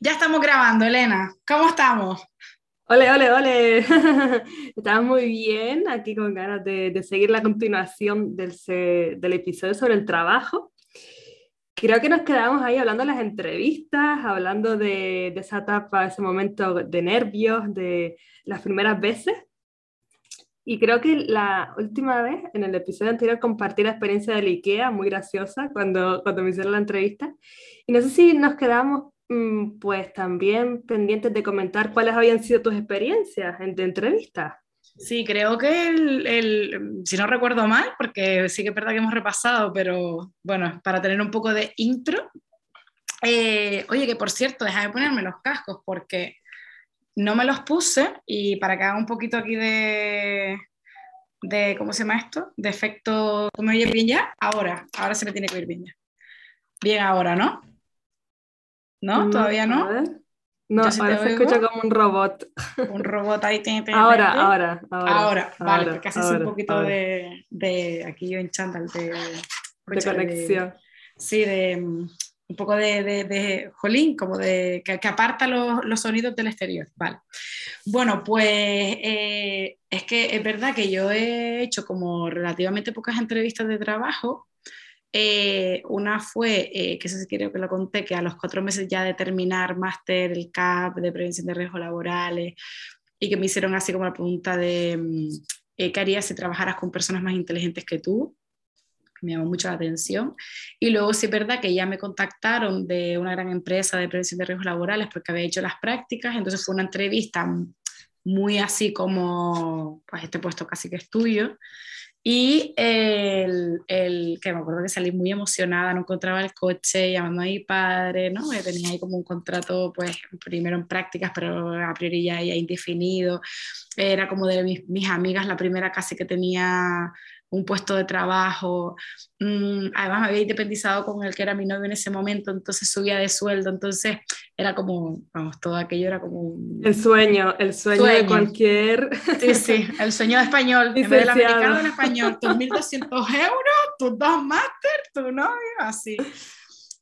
Ya estamos grabando, Elena. ¿Cómo estamos? Ole, ole, ole. Estamos muy bien, aquí con ganas de, seguir la continuación del, del, episodio sobre el trabajo. Creo que nos quedamos ahí hablando de las entrevistas, hablando de, de esa etapa, ese momento de nervios, de las primeras veces. Y creo que la última vez, en el episodio anterior, compartí la experiencia del IKEA, muy graciosa, cuando, cuando me hicieron la entrevista. Y no sé si nos quedamos pues también pendientes de comentar cuáles habían sido tus experiencias en, de entrevista. Sí, creo que el, si no recuerdo mal, porque sí que es verdad que hemos repasado, pero bueno, para tener un poco de intro. Eh, oye, que por cierto, deja de ponerme los cascos porque no me los puse y para que haga un poquito aquí de, de ¿cómo se llama esto? De efecto, ¿cómo me oye bien ya? Ahora, ahora se me tiene que oír bien ya. Bien ahora, ¿no? ¿No? ¿Todavía no? No, ahora se escucha como un robot. Un robot ahí. ahora, ahora, ahora, ahora. vale, porque haces un poquito de, de, aquí yo en chándal de, de conexión. sí, de un poco de, de, de jolín, como de que, que aparta los, los, sonidos del exterior. Vale. Bueno, pues eh, es que es verdad que yo he hecho como relativamente pocas entrevistas de trabajo eh, una fue, eh, que eso sí creo que lo conté, que a los cuatro meses ya de terminar máster, el CAP de prevención de riesgos laborales, y que me hicieron así como la pregunta de mm, eh, qué harías si trabajaras con personas más inteligentes que tú. Me llamó mucho la atención. Y luego sí es verdad que ya me contactaron de una gran empresa de prevención de riesgos laborales porque había hecho las prácticas, entonces fue una entrevista muy así como, pues este puesto casi que es tuyo. Y el, el, que me acuerdo que salí muy emocionada, no encontraba el coche, llamando a mi padre, ¿no? Que tenía ahí como un contrato, pues primero en prácticas, pero a priori ya, ya indefinido. Era como de mis, mis amigas la primera casi que tenía un puesto de trabajo. Mm, además, me había independizado con el que era mi novio en ese momento, entonces subía de sueldo. Entonces, era como, vamos, todo aquello era como. El sueño, el sueño, de cualquier. Sí, sí, el sueño de español. En vez del americano en español, tus 1.200 euros, tus dos máster, tu novio, así.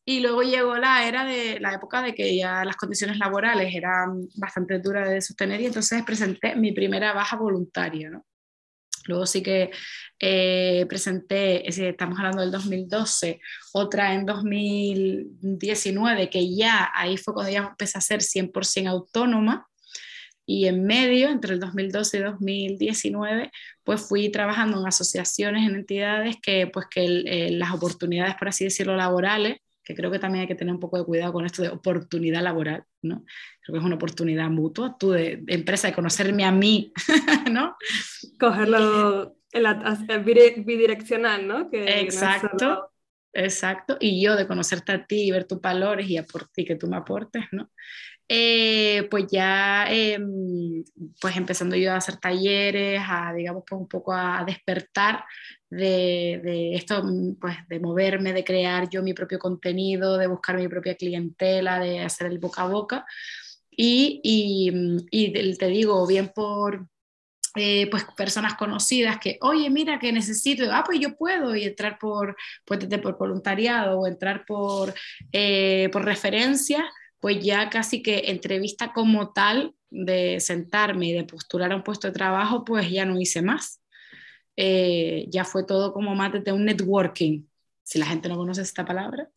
Y luego llegó la era de la época de que ya las condiciones laborales eran bastante duras de sostener y entonces presenté mi primera baja voluntaria, ¿no? Luego sí que eh, presenté, estamos hablando del 2012, otra en 2019, que ya ahí fue cuando ya empecé a ser 100% autónoma. Y en medio, entre el 2012 y 2019, pues fui trabajando en asociaciones, en entidades que, pues que eh, las oportunidades, por así decirlo, laborales, que creo que también hay que tener un poco de cuidado con esto de oportunidad laboral, ¿no? Creo que es una oportunidad mutua, tú de, empresa, de conocerme a mí, ¿no? Cogerlo bidireccional, ¿no? Que exacto, exacto, y yo de conocerte a ti y ver tus valores y, y que tú me aportes, ¿no? Eh, pues ya, em, pues empezando yo a hacer talleres, a, digamos, pues un poco a despertar de, de, esto, pues de moverme, de crear yo mi propio contenido, de buscar mi propia clientela, de hacer el boca a boca. Y, y, y te digo, bien por, eh, pues personas conocidas que, oye, mira que necesito, ah, pues yo puedo, y entrar por, pues, por voluntariado o entrar por, eh, por referencia, pues ya casi que entrevista como tal de sentarme y de postular a un puesto de trabajo, pues ya no hice más. Eh, ya fue todo como más de un networking, si la gente no conoce esta palabra.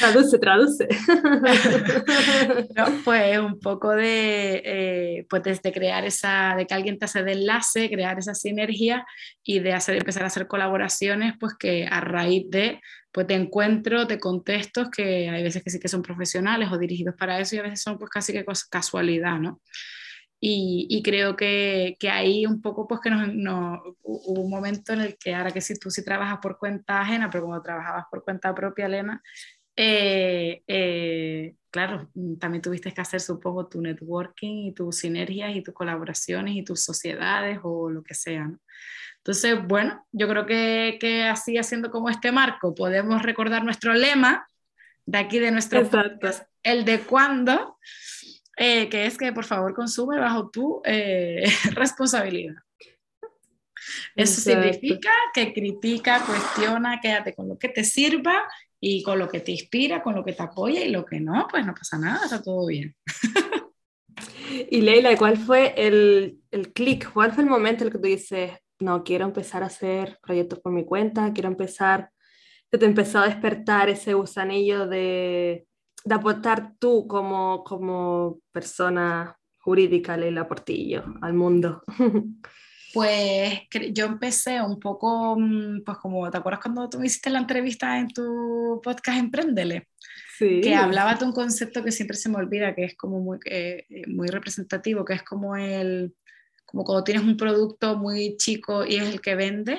Traduce, traduce. pues un poco de, eh, pues desde crear esa, de que alguien te hace de enlace, crear esa sinergia y de hacer, empezar a hacer colaboraciones, pues que a raíz de, pues te encuentro, de contextos que hay veces que sí que son profesionales o dirigidos para eso y a veces son pues casi que casualidad, ¿no? Y, creo que, que, ahí un poco pues que nos, hubo un momento en el que ahora que si tú sí trabajas por cuenta ajena, pero como trabajabas por cuenta propia, Elena, eh, eh, claro, también tuviste que hacer, supongo, tu networking y tus sinergias y tus colaboraciones y tus sociedades o lo que sea. Entonces, bueno, yo creo que, que, así haciendo como este marco, podemos recordar nuestro lema de aquí de nuestro podcast, el de cuándo, eh, que es que por favor consume bajo tu eh, responsabilidad. Eso significa que critica, cuestiona, quédate con lo que te sirva y con lo que te inspira, con lo que te apoya y lo que no, pues no pasa nada, está todo bien. Y Leila, ¿cuál fue el, el clic? ¿Cuál fue el momento en el que tú dices, no, quiero empezar a hacer proyectos por mi cuenta, quiero empezar, que te empezó a despertar ese gusanillo de, de aportar tú como, como persona jurídica, Leila Portillo, al mundo? Pues yo empecé un poco, mm, pues como, ¿te acuerdas cuando tú me hiciste la entrevista en tu podcast Emprendele? Sí. Que hablaba de un concepto que siempre se me olvida, que es como muy, eh, muy representativo, que es como el, como cuando tienes un producto muy chico y es el que vende.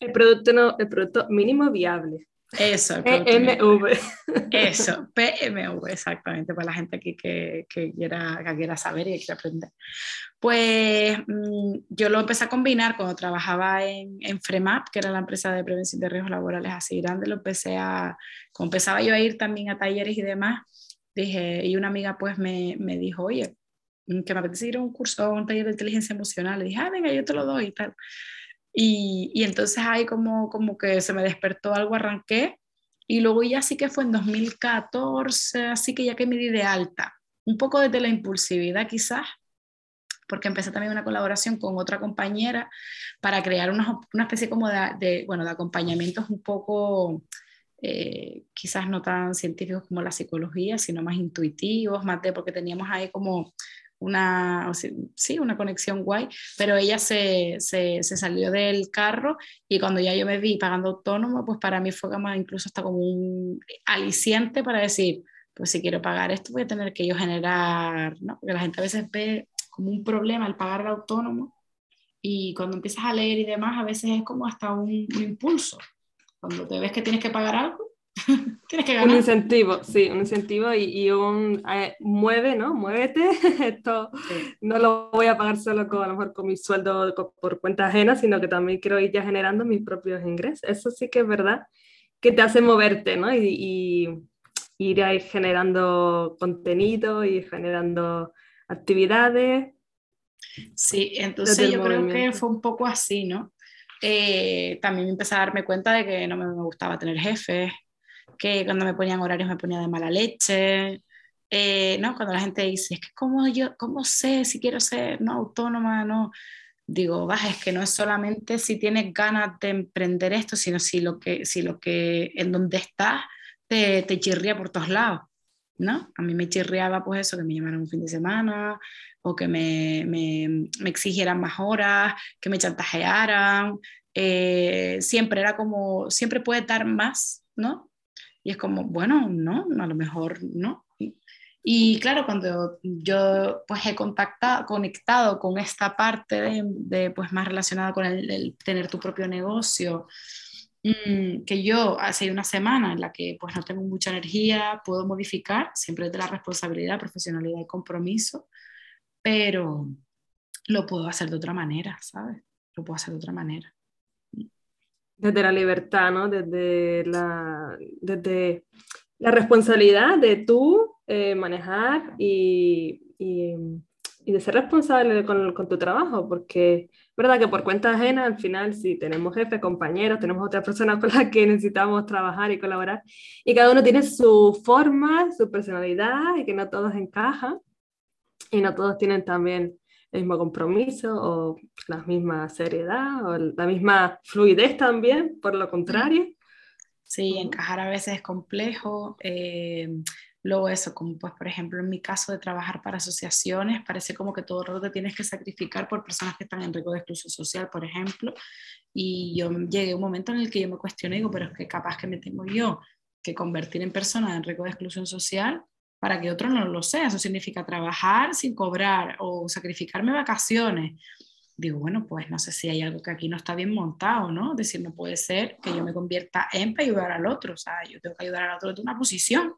El producto, no, el producto mínimo viable. Eso, PMV. Eso, PMV, exactamente, para la gente aquí que, que, quiera, que quiera saber y que quiera aprender. Pues mm, yo lo empecé a combinar cuando trabajaba en, en, FREMAP, que era la empresa de prevención de riesgos laborales así grande, lo empecé a, como empezaba yo a ir también a talleres y demás, dije, y una amiga pues me, me dijo, oye, mm, que me apetece ir a un curso, a un taller de inteligencia emocional, le dije, ah, venga, yo te lo doy y tal. Y, entonces ahí como, como que se me despertó algo, arranqué y luego ya sí que fue en 2014, así que ya que me di de alta, un poco desde la impulsividad quizás, porque empecé también una colaboración con otra compañera para crear una, una especie como de, de, bueno, de acompañamientos un poco, eh, quizás no tan científicos como la psicología, sino más intuitivos, más de, porque teníamos ahí como una, sí, una conexión guay, pero ella se, se, se, salió del carro y cuando ya yo me vi pagando autónomo, pues para mí fue como incluso hasta como un aliciente para decir, pues si quiero pagar esto voy a tener que yo generar, ¿no? Porque la gente a veces ve como un problema el pagar el autónomo y cuando empiezas a leer y demás a veces es como hasta un, un impulso. Cuando te ves que tienes que pagar algo, Tienes que ganar. Un incentivo, sí, un incentivo y, y un eh, mueve, ¿no? Muévete. Esto no lo voy a pagar solo con, a lo mejor con mi sueldo por cuenta ajena, sino que también quiero ir ya generando mis propios ingresos. Eso sí que es verdad que te hace moverte, ¿no? Y, y ir a ir generando contenido y generando actividades. Sí, entonces yo creo que fue un poco así, ¿no? Eh, también empecé a darme cuenta de que no me, me gustaba tener jefes, que cuando me ponían horarios me ponía de mala leche, eh, ¿no? Cuando la gente dice, es que ¿cómo, yo, cómo sé si quiero ser no autónoma? No, digo, baja, es que no es solamente si tienes ganas de emprender esto, sino si lo que, si lo que en donde estás te, te chirría por todos lados, ¿no? A mí me chirriaba pues eso, que me llamaran un fin de semana o que me, me, me exigieran más horas, que me chantajearan, eh, siempre era como, siempre puede dar más, ¿no? Y es como, bueno, no, a lo mejor no. Y, claro, cuando yo pues he contactado, conectado con esta parte de, pues más relacionada con el, tener tu propio negocio, mm, que yo hace una semana en la que pues no tengo mucha energía, puedo modificar, siempre de la responsabilidad, profesionalidad y compromiso, pero lo puedo hacer de otra manera, ¿sabes? Lo puedo hacer de otra manera desde la libertad, ¿no? Desde la, desde la responsabilidad de tú eh, manejar y, y, y, de ser responsable con, con, tu trabajo, porque verdad que por cuenta ajena al final sí tenemos jefes, compañeros, tenemos otras personas con las que necesitamos trabajar y colaborar, y cada uno tiene su forma, su personalidad, y que no todos encajan, y no todos tienen también el mismo compromiso o la misma seriedad o la misma fluidez también, por lo contrario. Sí, encajar a veces es complejo. Eh, luego eso, como pues por ejemplo en mi caso de trabajar para asociaciones, parece como que todo el rato te tienes que sacrificar por personas que están en riesgo de exclusión social, por ejemplo. Y yo llegué a un momento en el que yo me cuestioné, digo, pero es que capaz que me tengo yo que convertir en persona en riesgo de exclusión social para que otro no lo sea. Eso significa trabajar sin cobrar o sacrificarme vacaciones. Digo, bueno, pues no sé si hay algo que aquí no está bien montado, ¿no? Es decir, no puede ser que yo me convierta en para ayudar al otro. O sea, yo tengo que ayudar al otro de una posición,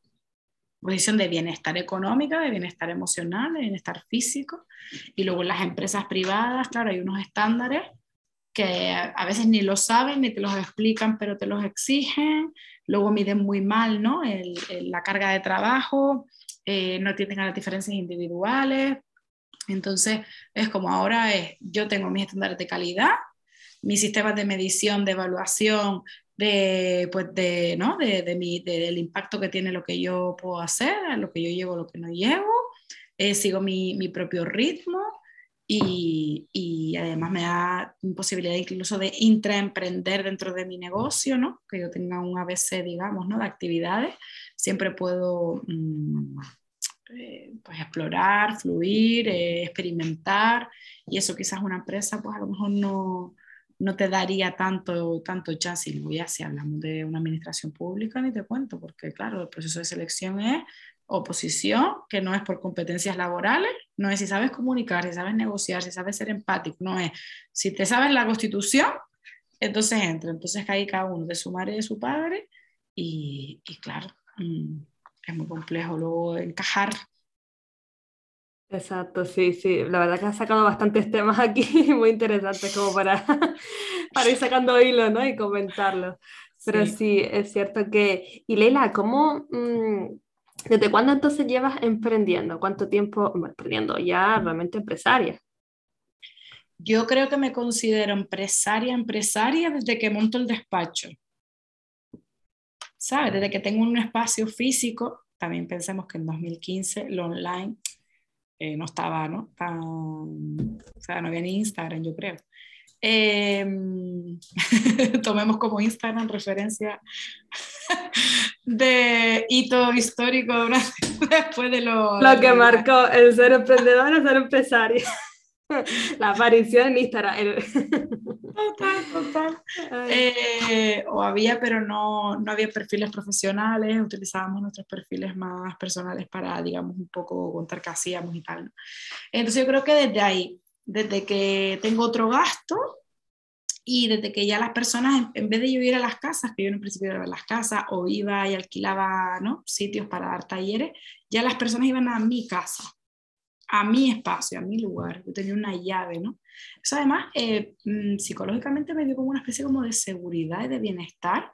posición de bienestar económica, de bienestar emocional, de bienestar físico. Y luego en las empresas privadas, claro, hay unos estándares que a veces ni lo saben ni te los explican, pero te los exigen luego miden muy mal ¿no? El, la carga de trabajo, eh, no tienen las diferencias individuales. Entonces, es como ahora es, yo tengo mis estándares de calidad, mis sistemas de medición, de evaluación, de, pues de, ¿no? de, de mi, del impacto que tiene lo que yo puedo hacer, lo que yo llevo, lo que no llevo, eh, sigo mi, mi, propio ritmo y, y, además me da posibilidad incluso de intraemprender dentro de mi negocio, ¿no? que yo tenga un ABC, digamos, ¿no? de actividades, siempre puedo mmm, pues explorar, fluir, eh, experimentar y eso quizás una empresa pues a lo mejor no, no te daría tanto, tanto chance. Y luego ya si hablamos de una administración pública, ni te cuento, porque claro, el proceso de selección es oposición, que no es por competencias laborales, no es si sabes comunicar, si sabes negociar, si sabes ser empático, no es si te sabes la constitución, entonces entra. Entonces ahí cada uno de su madre y de su padre y, y claro, mm, es muy complejo luego encajar Exacto, sí, sí. La verdad que has sacado bastantes temas aquí muy interesantes como para, para ir sacando hilo, ¿no? Y comentarlo. Pero sí. sí, es cierto que... Y Leila, ¿cómo... ¿Desde cuándo entonces llevas emprendiendo? ¿Cuánto tiempo emprendiendo? Ya realmente empresaria. Yo creo que me considero empresaria, empresaria desde que monto el despacho. ¿Sabes? Desde que tengo un espacio físico, también pensemos que en 2015 lo online eh, no estaba, ¿no? Tan, o sea, no había ni Instagram, yo creo. Eh, tomemos como Instagram referencia de hito histórico después de lo... Lo que marcó el ser emprendedor o ser empresario. La aparición en Instagram. Total, total. Eh, o había, pero no, no había perfiles profesionales, utilizábamos nuestros perfiles más personales para, digamos, un poco contar qué hacíamos y tal. Entonces yo creo que desde ahí, desde que tengo otro gasto y desde que ya las personas, en, vez de yo ir a las casas, que yo en principio iba a las casas o iba y alquilaba ¿no? sitios para dar talleres, ya las personas iban a mi casa a mi espacio, a mi lugar. Yo tenía una llave, ¿no? Eso además eh, mm, psicológicamente me dio como una especie como de seguridad y de bienestar,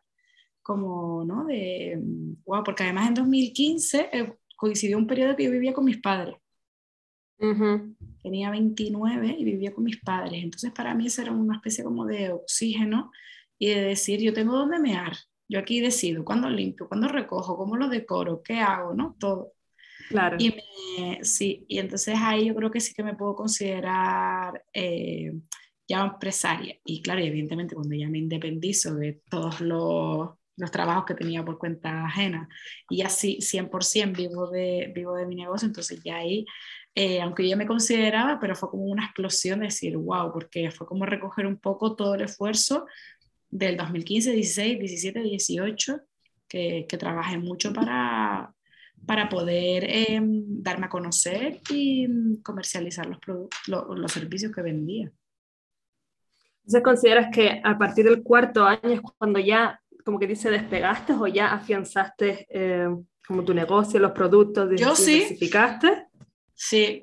como, ¿no? De, wow, mm, porque además en 2015 eh, coincidió un periodo que yo vivía con mis padres. Tenía 29 y vivía con mis padres. Entonces para mí eso era una especie como de oxígeno y de decir, yo tengo dónde mear. Yo aquí decido cuándo limpio, cuándo recojo, cómo lo decoro, qué hago, ¿no? Todo. Claro. Y sí, y entonces ahí yo creo que sí que me puedo considerar eh, ya empresaria. Y claro, evidentemente cuando ya me independizo de todos los, los trabajos que tenía por cuenta ajena y así 100% vivo de, vivo de mi negocio, entonces ya ahí, eh, aunque yo me consideraba, pero fue como una explosión de decir, wow, porque fue como recoger un poco todo el esfuerzo del 2015, 16, 17, 18, que, que trabajé mucho para, para poder eh, darme a conocer y comercializar los, productos, los, servicios que vendía. Entonces, ¿consideras que a partir del cuarto año es cuando ya, como que dice, despegaste o ya afianzaste eh, como tu negocio, los productos, Yo diversificaste? Sí,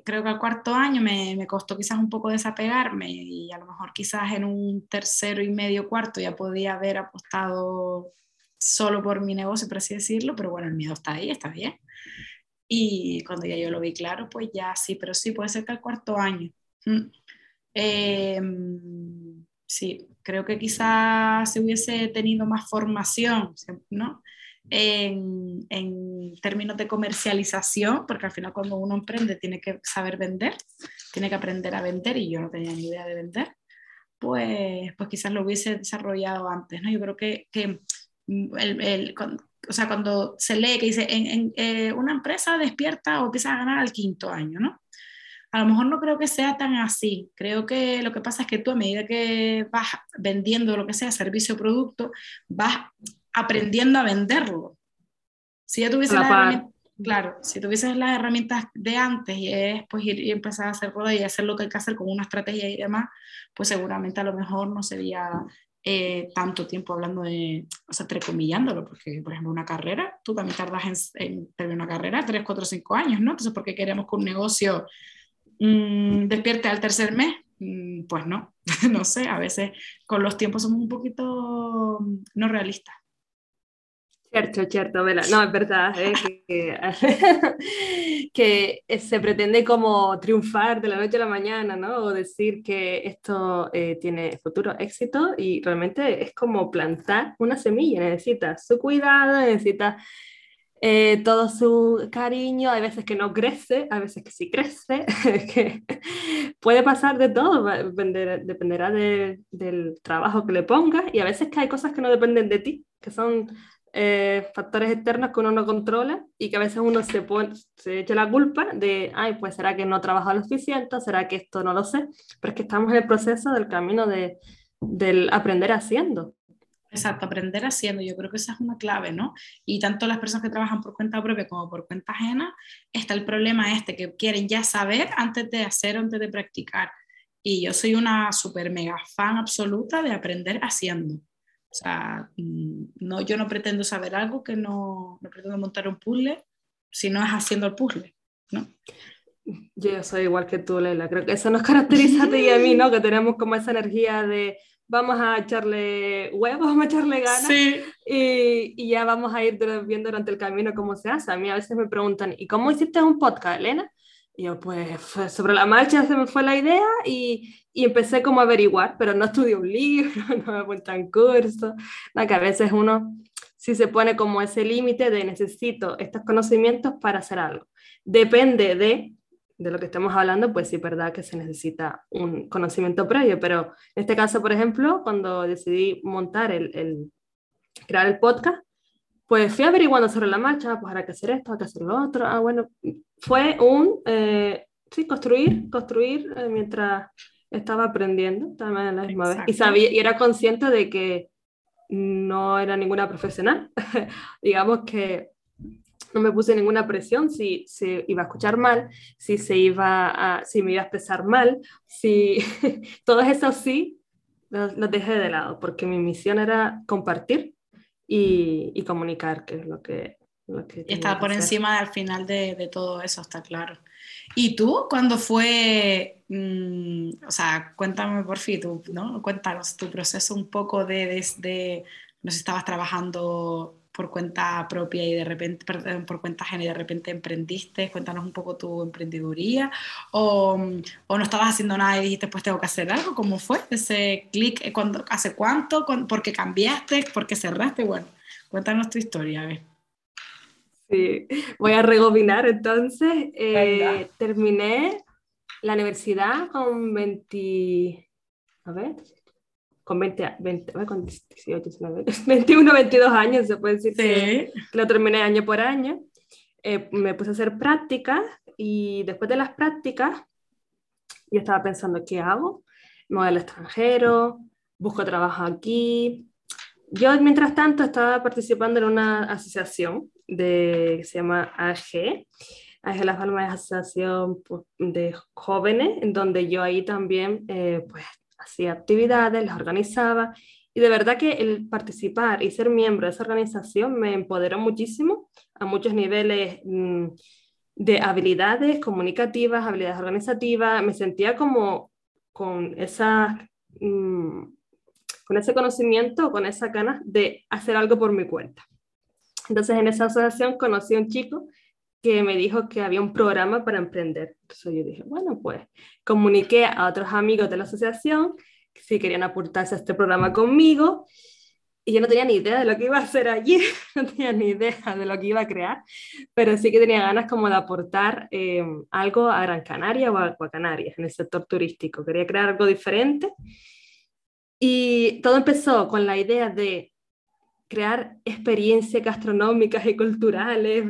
creo que al cuarto año me, me, costó quizás un poco desapegarme y a lo mejor quizás en un tercero y medio cuarto ya podía haber apostado solo por mi negocio, por así decirlo, pero bueno, el miedo está ahí, está bien. Y cuando ya yo lo vi claro, pues ya sí, pero sí, puede ser que al cuarto año. Mm. Eh, sí, creo que quizás se hubiese tenido más formación, ¿no? En, en, términos de comercialización, porque al final cuando uno emprende tiene que saber vender, tiene que aprender a vender y yo no tenía ni idea de vender, pues, pues quizás lo hubiese desarrollado antes, ¿no? Yo creo que, que el, el, o sea, cuando se lee que dice, en, en eh, una empresa despierta o empieza a ganar al quinto año, ¿no? A lo mejor no creo que sea tan así. Creo que lo que pasa es que tú a medida que vas vendiendo lo que sea, servicio o producto, vas aprendiendo a venderlo. Si ya tuvieses las herramientas, claro, si tuvieses las herramientas de antes y es pues ir y empezar a hacer rueda y hacer lo que hay que hacer con una estrategia y demás, pues seguramente a lo mejor no sería eh, tanto tiempo hablando de, o sea, entrecomillándolo, porque, por ejemplo, una carrera, tú también tardas en, en terminar una carrera 3, 4, 5 años, ¿no? Entonces, ¿por qué queremos que un negocio mmm, despierte al tercer mes? Mm, pues no, no sé, a veces con los tiempos somos un poquito mm, no realistas. Cierto, cierto, Vela. No, es verdad ¿eh? que, se pretende como triunfar de la noche a la mañana, ¿no? O decir que esto eh, tiene futuro éxito y realmente es como plantar una semilla, necesita su cuidado, necesita eh, todo su cariño, hay veces que no crece, hay veces que sí crece, que puede pasar de todo, dependerá del trabajo que le pongas y a veces que hay cosas que no dependen de ti, que son eh, factores externos que uno no controla y que a veces uno se, pone, se echa la culpa de, ay, pues será que no trabajo lo suficiente, será que esto no lo sé, pero es que estamos en el proceso del camino de, del aprender haciendo. Exacto, aprender haciendo, yo creo que esa es una clave, ¿no? Y tanto las personas que trabajan por cuenta propia como por cuenta ajena, está el problema este, que quieren ya saber antes de hacer, antes de practicar. Y yo soy una super mega fan absoluta de aprender haciendo. O sea, mm, no, yo no pretendo saber algo que no, no pretendo montar un puzzle, si no es haciendo el puzzle, ¿no? Yo soy igual que tú, Leila. Creo que eso nos caracteriza a ti y a mí, ¿no? Que tenemos como esa energía de vamos a echarle huevos, vamos a echarle ganas sí. y, y, ya vamos a ir viendo durante el camino cómo se hace. A mí a veces me preguntan, ¿y cómo hiciste un podcast, Elena? Yo, pues, sobre la marcha se me fue la idea y, y empecé como a averiguar, pero no estudié un libro, no me apunté en curso, que a veces uno sí se pone como ese límite de necesito estos conocimientos para hacer algo. Depende de, de lo que estemos hablando, pues sí, verdad que se necesita un conocimiento previo, pero en este caso, por ejemplo, cuando decidí montar el, el crear el podcast, pues fui averiguando sobre la marcha, pues habrá que hacer esto, hay que hacer lo otro. Ah, bueno, fue un, eh, sí, construir, construir eh, mientras estaba aprendiendo también a la misma vez. Y, sabía, y era consciente de que no era ninguna profesional. Digamos que no me puse ninguna presión si se iba a escuchar mal, si se iba a, si me iba a expresar mal, si todo eso sí los, dejé de lado, porque mi misión era compartir y, y comunicar, que es lo que y está por encima al final de, de, todo eso, está claro. ¿Y tú cuando fue, mm, o sea, cuéntame por fin, tú, ¿no? Cuéntanos tu proceso un poco de desde, no sé, estabas trabajando por cuenta propia y de repente, perdón, por cuenta ajena y de repente emprendiste, cuéntanos un poco tu emprendeduría, o, o, no estabas haciendo nada y dijiste, pues tengo que hacer algo, ¿cómo fue ese clic? ¿Hace cuánto? ¿Por qué cambiaste? ¿Por qué cerraste? Bueno, cuéntanos tu historia, a ver. Sí, voy a regobinar entonces. Eh, terminé la universidad con 20, a ver, con 20, 20 con 18, 19, 21, 22 años, se puede decir sí. que, lo terminé año por año. Eh, me puse a hacer prácticas y después de las prácticas yo estaba pensando, ¿qué hago? Me voy al extranjero, busco trabajo aquí. Yo, mientras tanto, estaba participando en una asociación de, que se llama AG. AG Las Palmas es Asociación pues, de Jóvenes, en donde yo ahí también eh, pues, hacía actividades, las organizaba. Y de verdad que el participar y ser miembro de esa organización me empoderó muchísimo a muchos niveles mm, de habilidades comunicativas, habilidades organizativas. Me sentía como con esa... Mm, con ese conocimiento, con esa ganas de hacer algo por mi cuenta. Entonces en esa asociación conocí a un chico que me dijo que había un programa para emprender. Entonces yo dije, bueno, pues comuniqué a otros amigos de la asociación si querían apuntarse a este programa conmigo. Y yo no tenía ni idea de lo que iba a hacer allí, no tenía ni idea de lo que iba a crear, pero sí que tenía ganas como de aportar eh, algo a Gran Canaria o a, Canarias en el sector turístico. Quería crear algo diferente. Y todo empezó con la idea de crear experiencias gastronómicas y culturales,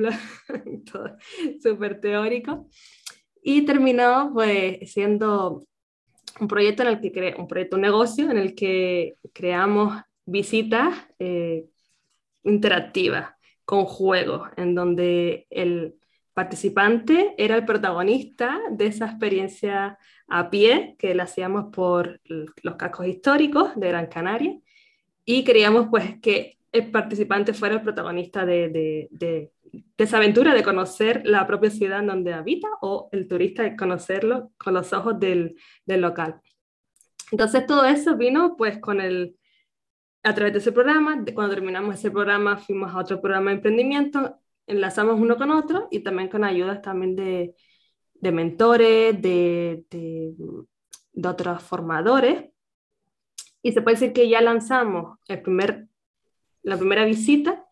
todo súper teórico. Y terminó pues siendo un proyecto en el que cre un proyecto, un negocio en el que creamos visitas eh, interactivas con juegos, en donde el participante era el protagonista de esa experiencia a pie que la hacíamos por los cascos históricos de Gran Canaria y queríamos pues que el participante fuera el protagonista de, de, de, esa aventura, de conocer la propia ciudad en donde habita o el turista de conocerlo con los ojos del, del local. Entonces todo eso vino pues con el, a través de ese programa, cuando terminamos ese programa, fuimos a otro programa de emprendimiento, enlazamos uno con otro y también con ayudas también de, mentores, de, de, otros formadores. Y se puede decir que ya lanzamos el primer, la primera visita.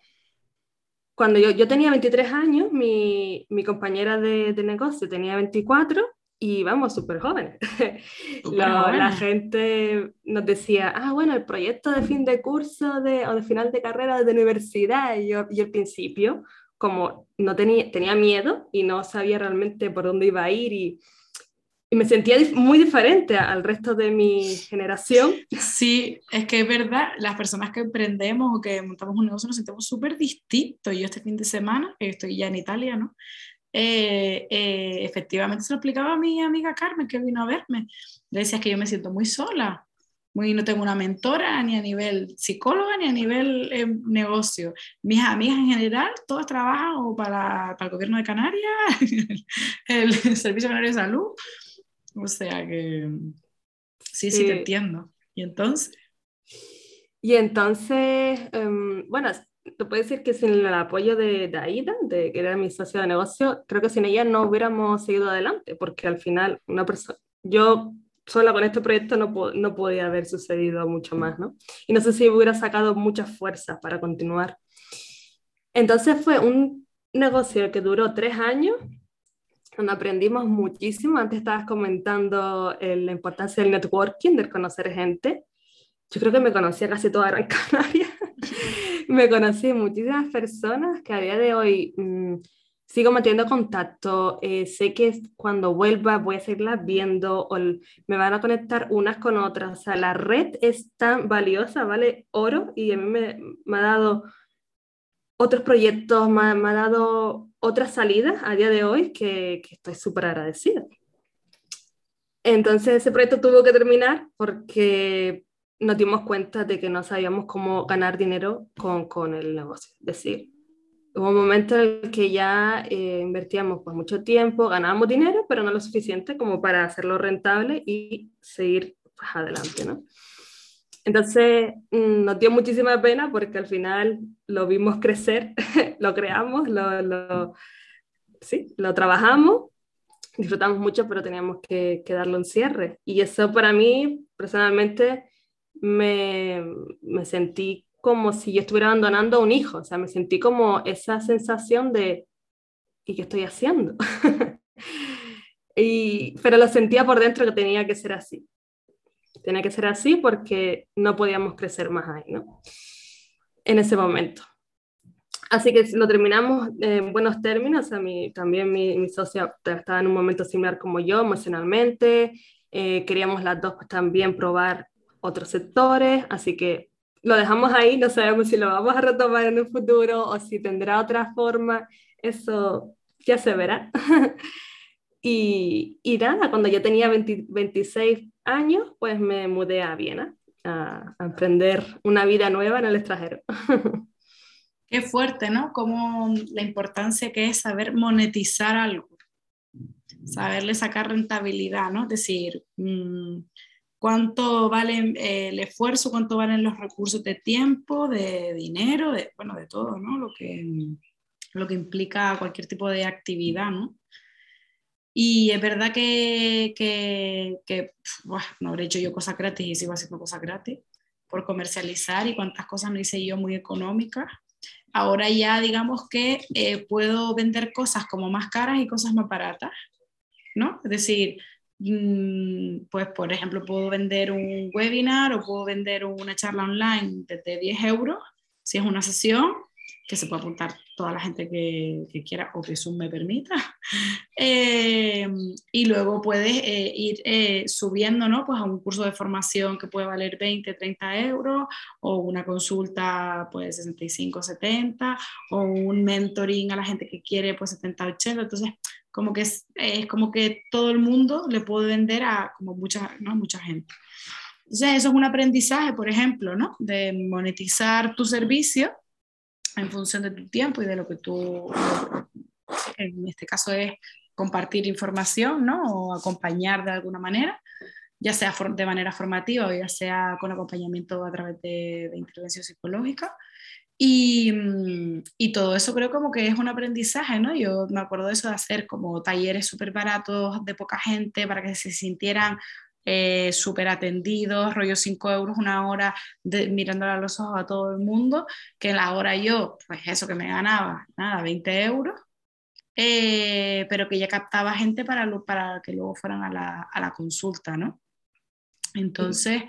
Cuando yo, yo tenía 23 años, mi, mi compañera de, de negocio tenía 24 y vamos, súper jóvenes. la gente nos decía, ah, bueno, el proyecto de fin de curso de, o de final de carrera de universidad. Y yo, y al principio, como no tenía, tenía miedo y no sabía realmente por dónde iba a ir y, y me sentía muy diferente al resto de mi generación. Sí, es que es verdad, las personas que emprendemos o que montamos un negocio nos sentimos súper distintos. Yo este fin de semana, estoy ya en Italia, ¿no? Eh, eh, efectivamente se lo explicaba a mi amiga Carmen que vino a verme. Le decía que yo me siento muy sola, muy, no tengo una mentora ni a nivel psicóloga ni a nivel eh, negocio. Mis amigas en general, todas trabajan o para, para el gobierno de Canarias, el, Servicio Canario de Salud. O sea que sí, sí, te entiendo. ¿Y entonces? Y entonces, um, bueno, te puedo decir que sin el apoyo de, de, Aida, de, que era mi socio de negocio, creo que sin ella no hubiéramos seguido adelante, porque al final una persona, yo sola con este proyecto no, no podía haber sucedido mucho más, ¿no? Y no sé si hubiera sacado muchas fuerzas para continuar. Entonces fue un negocio que duró tres años, donde aprendimos muchísimo. Antes estabas comentando eh, la importancia del networking, del conocer gente. Yo creo que me conocía casi toda Gran Canaria me conocí muchísimas personas que a día de hoy mmm, sigo manteniendo contacto. Eh, sé que cuando vuelva voy a seguirlas viendo o me van a conectar unas con otras. O sea, la red es tan valiosa, vale oro y a mí me, me ha dado otros proyectos, me, me, ha dado otras salidas a día de hoy que, que estoy súper agradecida. Entonces ese proyecto tuvo que terminar porque nos dimos cuenta de que no sabíamos cómo ganar dinero con, con el negocio. Es decir, hubo un momento en el que ya eh, invertíamos por mucho tiempo, ganábamos dinero, pero no lo suficiente como para hacerlo rentable y seguir pues, adelante, ¿no? Entonces mm, nos dio muchísima pena porque al final lo vimos crecer, lo creamos, lo, lo, sí, lo trabajamos, disfrutamos mucho, pero teníamos que, que darle un cierre. Y eso para mí, personalmente, me, me sentí como si yo estuviera abandonando a un hijo, o sea, me sentí como esa sensación de, ¿y qué estoy haciendo? y, pero lo sentía por dentro que tenía que ser así. Tenía que ser así porque no podíamos crecer más ahí, ¿no? En ese momento. Así que lo terminamos en buenos términos. A mí, también mi, mi socia estaba en un momento similar como yo emocionalmente. Eh, queríamos las dos pues, también probar otros sectores, así que lo dejamos ahí, no sabemos si lo vamos a retomar en un futuro o si tendrá otra forma, eso ya se verá. y, y, nada, cuando yo tenía 20, 26 años, pues me mudé a Viena a, emprender una vida nueva en el extranjero. Qué fuerte, ¿no? Como la importancia que es saber monetizar algo, saberle sacar rentabilidad, ¿no? Es decir, mmm, cuánto vale eh, el esfuerzo, cuánto valen los recursos de tiempo, de dinero, de, bueno, de todo, ¿no? Lo que, lo que implica cualquier tipo de actividad, ¿no? Y es verdad que, que, que buah, no habré hecho yo cosas gratis y sigo haciendo cosas gratis por comercializar y cuántas cosas no hice yo muy económicas. Ahora ya digamos que eh, puedo vender cosas como más caras y cosas más baratas, ¿no? Es decir, Mm, pues por ejemplo puedo vender un webinar o puedo vender una charla online desde 10 euros, si es una sesión, que se puede apuntar toda la gente que, que quiera o que Zoom me permita. Eh, y luego puedes eh, ir eh, subiendo ¿no? pues a un curso de formación que puede valer 20, 30 euros o una consulta pues 65, 70 o un mentoring a la gente que quiere pues 70, 80. Entonces como que es, es, como que todo el mundo le puede vender a como mucha, ¿no? mucha gente. Entonces, eso es un aprendizaje, por ejemplo, ¿no? De monetizar tu servicio en función de tu tiempo y de lo que tú, en este caso es compartir información, ¿no? O acompañar de alguna manera ya sea de manera formativa o ya sea con acompañamiento a través de, intervención psicológica. Y, y, todo eso creo como que es un aprendizaje, ¿no? Yo me acuerdo de eso de hacer como talleres súper baratos de poca gente para que se sintieran eh, súper atendidos, rollo 5 euros una hora de, mirándole a los ojos a todo el mundo, que la hora yo, pues eso que me ganaba, nada, 20 euros, eh, pero que ya captaba gente para, para que luego fueran a la, a la consulta, ¿no? Entonces,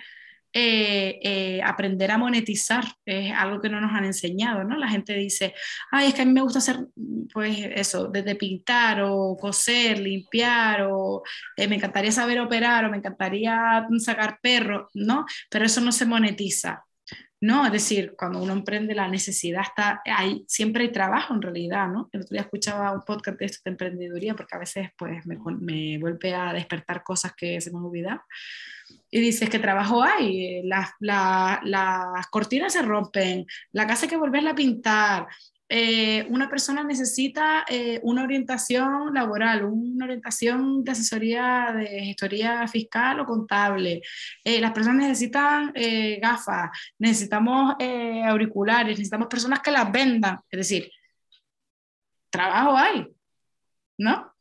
eh, eh, aprender a monetizar es algo que no nos han enseñado, ¿no? La gente dice, ay, es que a mí me gusta hacer, pues eso, desde pintar o coser, limpiar, o eh, me encantaría saber operar, o me encantaría sacar perros, ¿no? Pero eso no se monetiza. ¿No? Es decir, cuando uno emprende la necesidad está, hay, siempre hay trabajo en realidad, ¿no? El otro día escuchaba un podcast de esto de emprendeduría porque a veces pues me, me vuelve a despertar cosas que se me han olvidado y dices que trabajo hay, las, las cortinas se rompen, la casa hay que volverla a pintar, eh, una persona necesita eh, una orientación laboral, una orientación de asesoría de gestoría fiscal o contable. Eh, las personas necesitan gafas, necesitamos auriculares, necesitamos personas que las vendan. Es decir, trabajo hay, ¿no?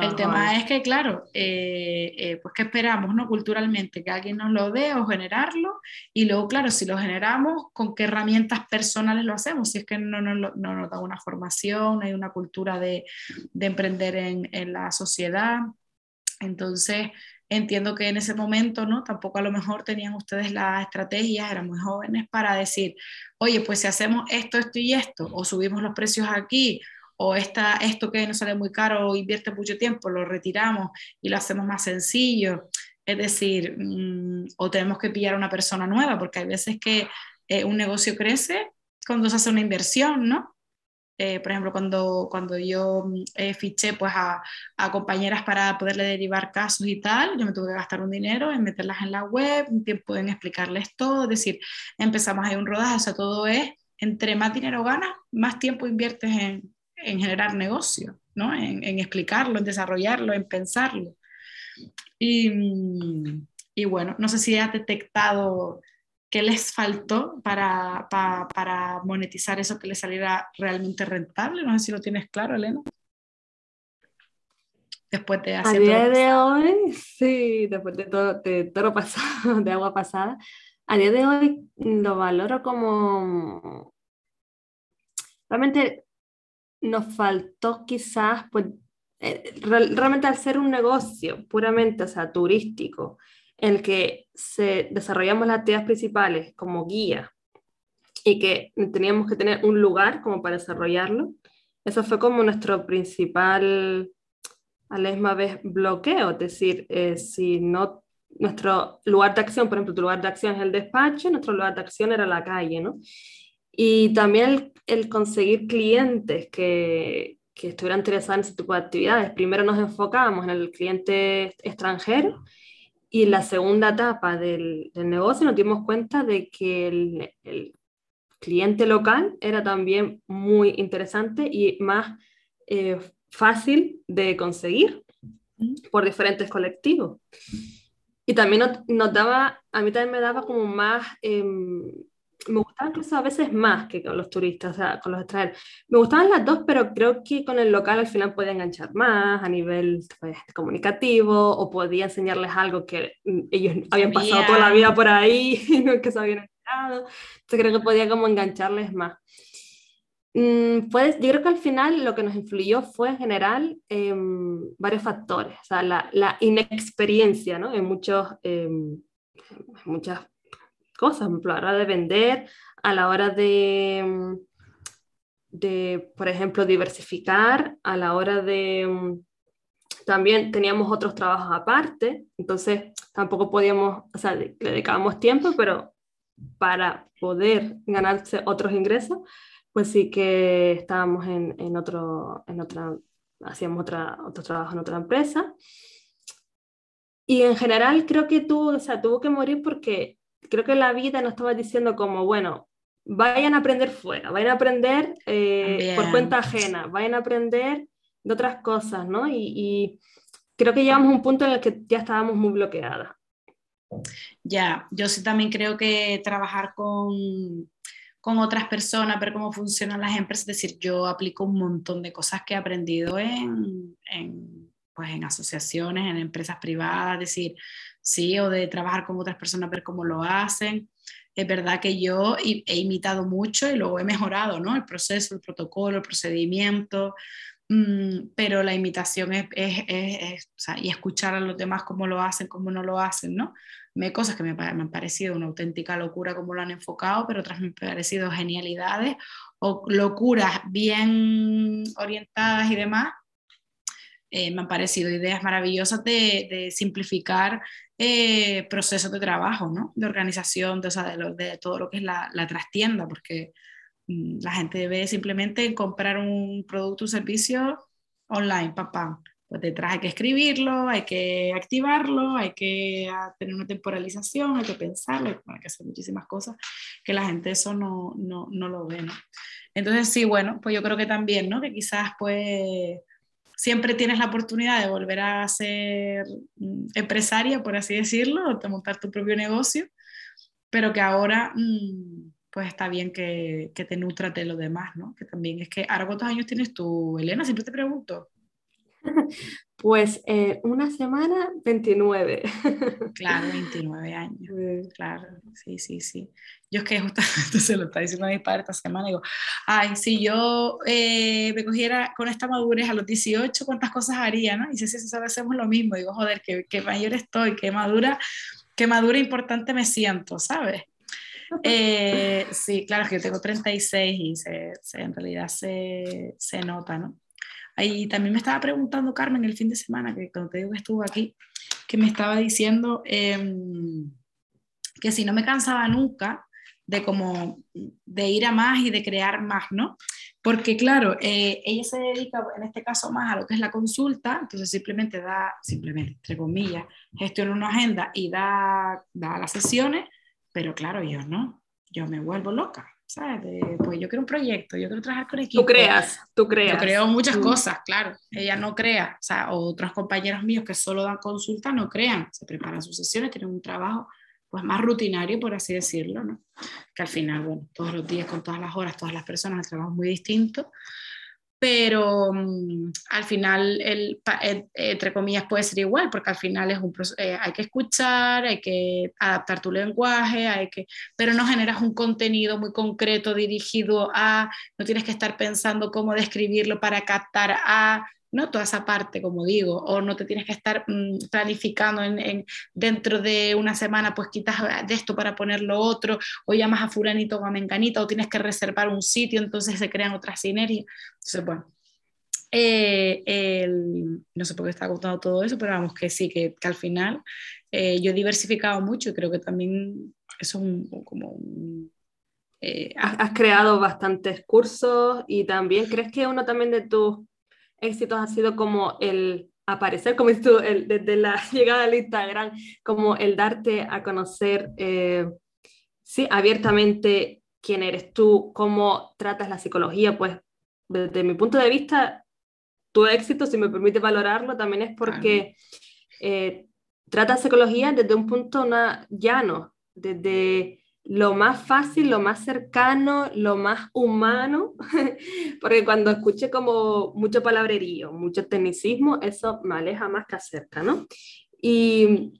El tema es que, claro, eh, eh, pues que esperamos, ¿no? Culturalmente, que alguien nos lo dé o generarlo, y luego, claro, si lo generamos, ¿con qué herramientas personales lo hacemos? Si es que no, no, no nos da una formación, no hay una cultura de, de emprender en, en, la sociedad. Entonces, entiendo que en ese momento, ¿no? Tampoco a lo mejor tenían ustedes las estrategias, eran muy jóvenes, para decir, oye, pues si hacemos esto, esto y esto, o subimos los precios aquí, o esta, esto que nos sale muy caro o invierte mucho tiempo, lo retiramos y lo hacemos más sencillo. Es decir, mm, o tenemos que pillar a una persona nueva, porque hay veces que eh, un negocio crece cuando se hace una inversión, ¿no? Eh, por ejemplo, cuando, cuando yo mm, eh, fiché pues, a, a, compañeras para poderle derivar casos y tal, yo me tuve que gastar un dinero en meterlas en la web, un tiempo en explicarles todo, es decir, empezamos ahí un rodaje, o sea, todo es, entre más dinero ganas, más tiempo inviertes en, en generar negocio, ¿no? en, explicarlo, en desarrollarlo, en pensarlo. Y, y, bueno, no sé si has detectado qué les faltó para, para, monetizar eso que les saliera realmente rentable. No sé si lo tienes claro, Elena. Después de hacer... A día de hoy, sí, después de todo, de todo pasado, de agua pasada, a día de hoy lo valoro como realmente nos faltó quizás, pues, eh, realmente al ser un negocio puramente, o sea, turístico, en el que se, desarrollamos las actividades principales como guía y que teníamos que tener un lugar como para desarrollarlo, eso fue como nuestro principal, a la misma vez, bloqueo, es decir, eh, si no nuestro lugar de acción, por ejemplo, tu lugar de acción es el despacho, nuestro lugar de acción era la calle, ¿no? Y también el, conseguir clientes que, que, estuvieran interesados en ese tipo de actividades. Primero nos enfocábamos en el cliente extranjero y en la segunda etapa del, del negocio nos dimos cuenta de que el, el, cliente local era también muy interesante y más eh, fácil de conseguir por diferentes colectivos. Y también nos, nos, daba, a mí también me daba como más em, me gustaba incluso a veces más que con los turistas, o sea, con los extranjeros. Me gustaban las dos, pero creo que con el local al final podía enganchar más a nivel pues, comunicativo o podía enseñarles algo que mm, ellos habían pasado toda la vida por ahí y no que se habían enterado. Entonces creo que podía como engancharles más. pues, yo creo que al final lo que nos influyó fue en general em, varios factores, o sea, la, la inexperiencia ¿no? en muchos, eh, muchas cosas, a la hora de vender, a la hora de, de, por ejemplo, diversificar, a la hora de... También teníamos otros trabajos aparte, entonces tampoco podíamos, o sea, le dedicábamos tiempo, pero para poder ganarse otros ingresos, pues sí que estábamos en, en otro, en otra, hacíamos otra, otro trabajo en otra empresa. Y en general creo que tuvo, o sea, tuvo que morir porque creo que la vida nos estaba diciendo como, bueno, vayan a aprender fuera, vayan a aprender eh, por cuenta ajena, vayan a aprender de otras cosas, ¿no? Y, y, creo que llegamos a un punto en el que ya estábamos muy bloqueadas. Ya, yo sí también creo que trabajar con, con otras personas, ver cómo funcionan las empresas, es decir, yo aplico un montón de cosas que he aprendido en, en, pues en asociaciones, en empresas privadas, es decir, sí, o de trabajar con otras personas, ver cómo lo hacen. Es verdad que yo he imitado mucho y luego he mejorado, ¿no? El proceso, el protocolo, el procedimiento, Mm, pero la imitación es, es, es, o sea, y escuchar a los demás cómo lo hacen, cómo no lo hacen, ¿no? Me hay cosas que me, me, han parecido una auténtica locura cómo lo han enfocado, pero otras me han parecido genialidades o locuras bien orientadas y demás. Eh, me han parecido ideas maravillosas de, de simplificar eh, procesos de trabajo, ¿no? De organización, de, o de, todo lo que es la, trastienda, porque Mm, la gente debe simplemente comprar un producto o servicio online, papá. Pues detrás hay que escribirlo, hay que activarlo, hay que ah, tener una temporalización, hay que pensarlo, hay que hacer muchísimas cosas que la gente eso no, no, no lo ve. ¿no? Entonces sí, bueno, pues yo creo que también, ¿no? Que quizás pues siempre tienes la oportunidad de volver a ser mm, empresaria, por así decirlo, o de montar tu propio negocio, pero que ahora... Mmm, pues está bien que, que te nutras de lo demás, ¿no? Que también es que, ¿ahora cuántos años tienes tú, Elena? Siempre te pregunto. Pues eh, una semana, 29. Claro, 29 años. Claro, sí, sí, sí. Yo es que justamente se lo está diciendo a mi padre esta semana, digo, ay, si yo eh, me cogiera con esta madurez a los 18, ¿cuántas cosas haría, no? Y si sí, sí, hacemos lo mismo. Digo, joder, qué, qué mayor estoy, qué madura, qué madura e importante me siento, ¿sabes? Eh, sí, claro, es que yo tengo 36 y se, en realidad se, se, nota, ¿no? Ahí también me estaba preguntando Carmen el fin de semana, que cuando te digo que estuvo aquí, que me estaba diciendo em, que si no me cansaba nunca de como de ir a más y de crear más, ¿no? Porque claro, eh, ella se dedica en este caso más a lo que es la consulta, entonces simplemente da, simplemente, entre comillas, gestiona una agenda y da, da las sesiones, pero claro, yo no, yo me vuelvo loca, ¿sabes? pues yo quiero un proyecto, yo quiero trabajar con equipo. Tú creas, tú creas. Yo creo muchas cosas, claro. Ella no crea, o sea, otros compañeros míos que solo dan consulta no crean, se preparan sus sesiones, tienen un trabajo pues más rutinario, por así decirlo, ¿no? Que al final, bueno, todos los días, con todas las horas, todas las personas, el trabajo es muy distinto, pero um, al final, el, eh, entre comillas, puede ser igual, porque al final es un, eh, hay que escuchar, hay que adaptar tu lenguaje, hay que, pero no generas un contenido muy concreto dirigido a, no tienes que estar pensando cómo describirlo para captar a, ¿no? Toda esa parte, como digo, o no te tienes que estar mm, planificando en, dentro de una semana, pues quitas de esto para ponerlo otro, o llamas a fulanito o a menganita, o tienes que reservar un sitio, entonces se crean otras sinergias. Entonces, bueno, eh, no sé por qué está contando todo eso, pero vamos que sí, que, al final eh, yo he diversificado mucho y creo que también eso es un, como un... Eh, has creado bastantes cursos y también crees que uno también de tus éxitos ha sido como el aparecer, como tú, el, desde la llegada al Instagram, como el darte a conocer, eh, sí, abiertamente quién eres tú, cómo tratas la psicología, pues desde mi punto de vista, tu éxito, si me permite valorarlo, también es porque eh, tratas psicología desde un punto llano, desde lo más fácil, lo más cercano, lo más humano, porque cuando escuché como mucho palabrerío, mucho tecnicismo, eso me aleja más que acerca, ¿no? Y,